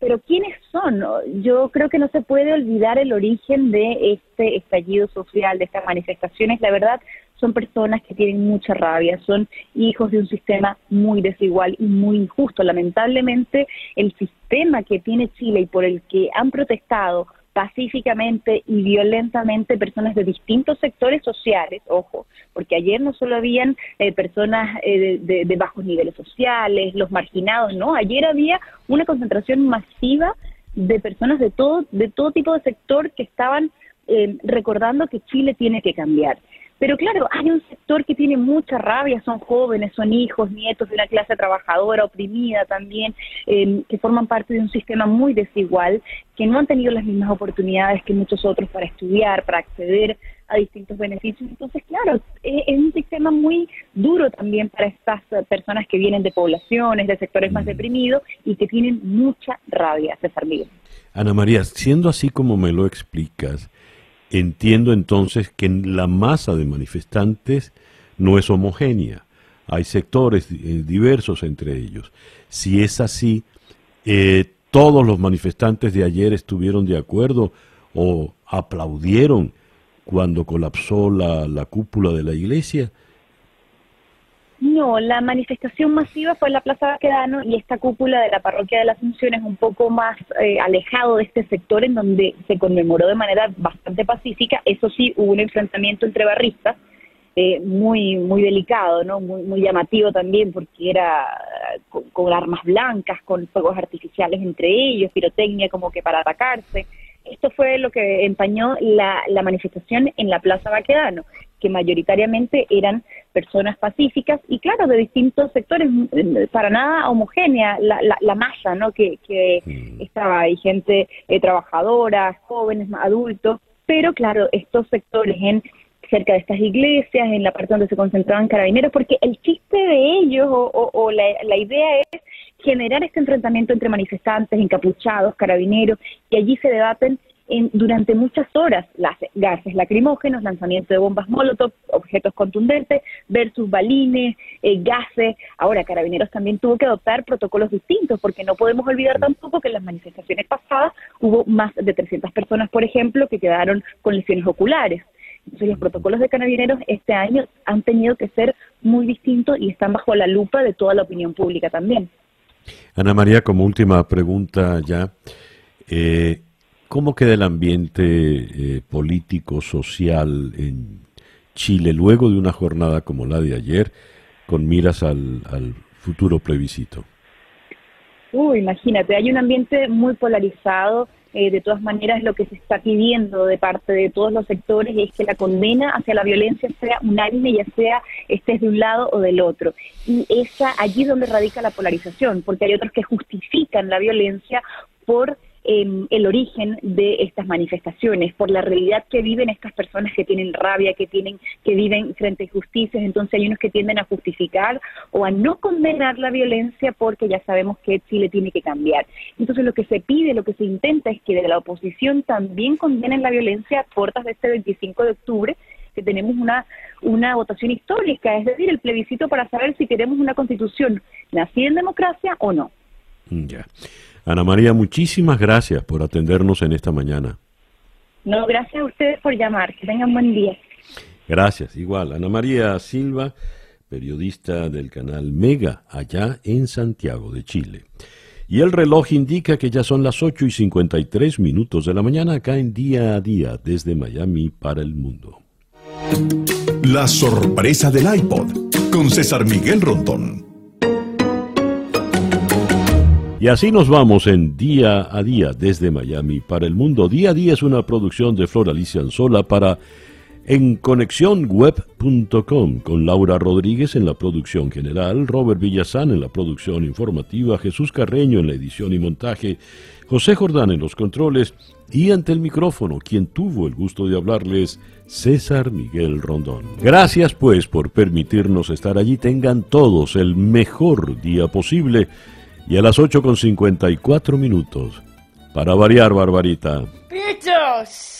pero ¿quiénes son? Yo creo que no se puede olvidar el origen de este estallido social, de estas manifestaciones. La verdad, son personas que tienen mucha rabia, son hijos de un sistema muy desigual y muy injusto. Lamentablemente, el sistema que tiene Chile y por el que han protestado pacíficamente y violentamente personas de distintos sectores sociales, ojo, porque ayer no solo habían eh, personas eh, de, bajos niveles sociales, los marginados, no, ayer había una concentración masiva de personas de todo, de todo tipo de sector que estaban eh, recordando que Chile tiene que cambiar. Pero claro, hay un sector que tiene mucha rabia, son jóvenes, son hijos, nietos de una clase trabajadora oprimida también, em, que forman parte de un sistema muy desigual, que no han tenido las mismas oportunidades que muchos otros para estudiar, para acceder a distintos beneficios. Entonces, claro, es, un sistema muy duro también para estas personas que vienen de poblaciones, de sectores más mm. deprimidos y que tienen mucha rabia, César Miguel. Ana María, siendo así como me lo explicas, Entiendo entonces que la masa de manifestantes no es homogénea. Hay sectores eh, diversos entre ellos. Si es así, eh, todos los manifestantes de ayer estuvieron de acuerdo o aplaudieron cuando colapsó la, la cúpula de la iglesia. No, la manifestación masiva fue en la Plaza Baquedano y esta cúpula de la Parroquia de la Asunción es un poco más eh, alejado de este sector en donde se conmemoró de manera bastante pacífica. Eso sí, hubo un enfrentamiento entre barristas eh, muy muy delicado, no, muy, muy llamativo también porque era con, con armas blancas, con fuegos artificiales entre ellos, pirotecnia como que para atacarse. Esto fue lo que empañó la, la manifestación en la Plaza Baquedano, que mayoritariamente eran personas pacíficas y claro, de distintos sectores, para nada homogénea la, la, masa, ¿no? Que, que mm. estaba ahí, gente eh, trabajadora, jóvenes, adultos, pero claro, estos sectores en cerca de estas iglesias, en la parte donde se concentraban carabineros, porque el chiste de ellos o, o, la, la idea es generar este enfrentamiento entre manifestantes, encapuchados, carabineros, y allí se debaten durante muchas horas las gases lacrimógenos, lanzamiento de bombas molotov, objetos contundentes versus balines, eh, gases. Ahora, Carabineros también tuvo que adoptar protocolos distintos porque no podemos olvidar tampoco que en las manifestaciones pasadas hubo más de 300 personas, por ejemplo, que quedaron con lesiones oculares. Entonces los protocolos de carabineros este año han tenido que ser muy distintos y están bajo la lupa de toda la opinión pública también. Ana María, como última pregunta ya, eh, ¿Cómo queda el ambiente eh, político, social en Chile luego de una jornada como la de ayer, con miras al, futuro plebiscito? Uh, imagínate, hay un ambiente muy polarizado. Eh, de todas maneras, lo que se está pidiendo de parte de todos los sectores es que la condena hacia la violencia sea unánime, ya sea estés de un lado o del otro. Y esa allí donde radica la polarización, porque hay otros que justifican la violencia por el origen de estas manifestaciones, por la realidad que viven estas personas que tienen rabia, que tienen, que viven frente a injusticias, entonces hay unos que tienden a justificar o a no condenar la violencia porque ya sabemos que Chile tiene que cambiar. Entonces lo que se pide, lo que se intenta es que de la oposición también condenen la violencia a puertas de este 25 de octubre, que tenemos una, una votación histórica, es decir, el plebiscito para saber si queremos una constitución nacida en democracia o no. Ya. Ana María, muchísimas gracias por atendernos en esta mañana. No, gracias a ustedes por llamar. Que tengan buen día. Gracias, igual. Ana María Silva, periodista del canal Mega, allá en Santiago de Chile. Y el reloj indica que ya son las 8 y 53 minutos de la mañana acá en día a día desde Miami para el mundo. La sorpresa del iPod con César Miguel Rondón. Y así nos vamos en Día a Día desde Miami para el mundo. Día a Día es una producción de Flor Alicia Anzola para en conexionweb.com con Laura Rodríguez en la producción general, Robert Villazán en la producción informativa, Jesús Carreño en la edición y montaje, José Jordán en los controles y ante el micrófono, quien tuvo el gusto de hablarles, César Miguel Rondón. Gracias pues por permitirnos estar allí. Tengan todos el mejor día posible y a las 8 con 54 minutos. Para variar, Barbarita. ¡Pichos!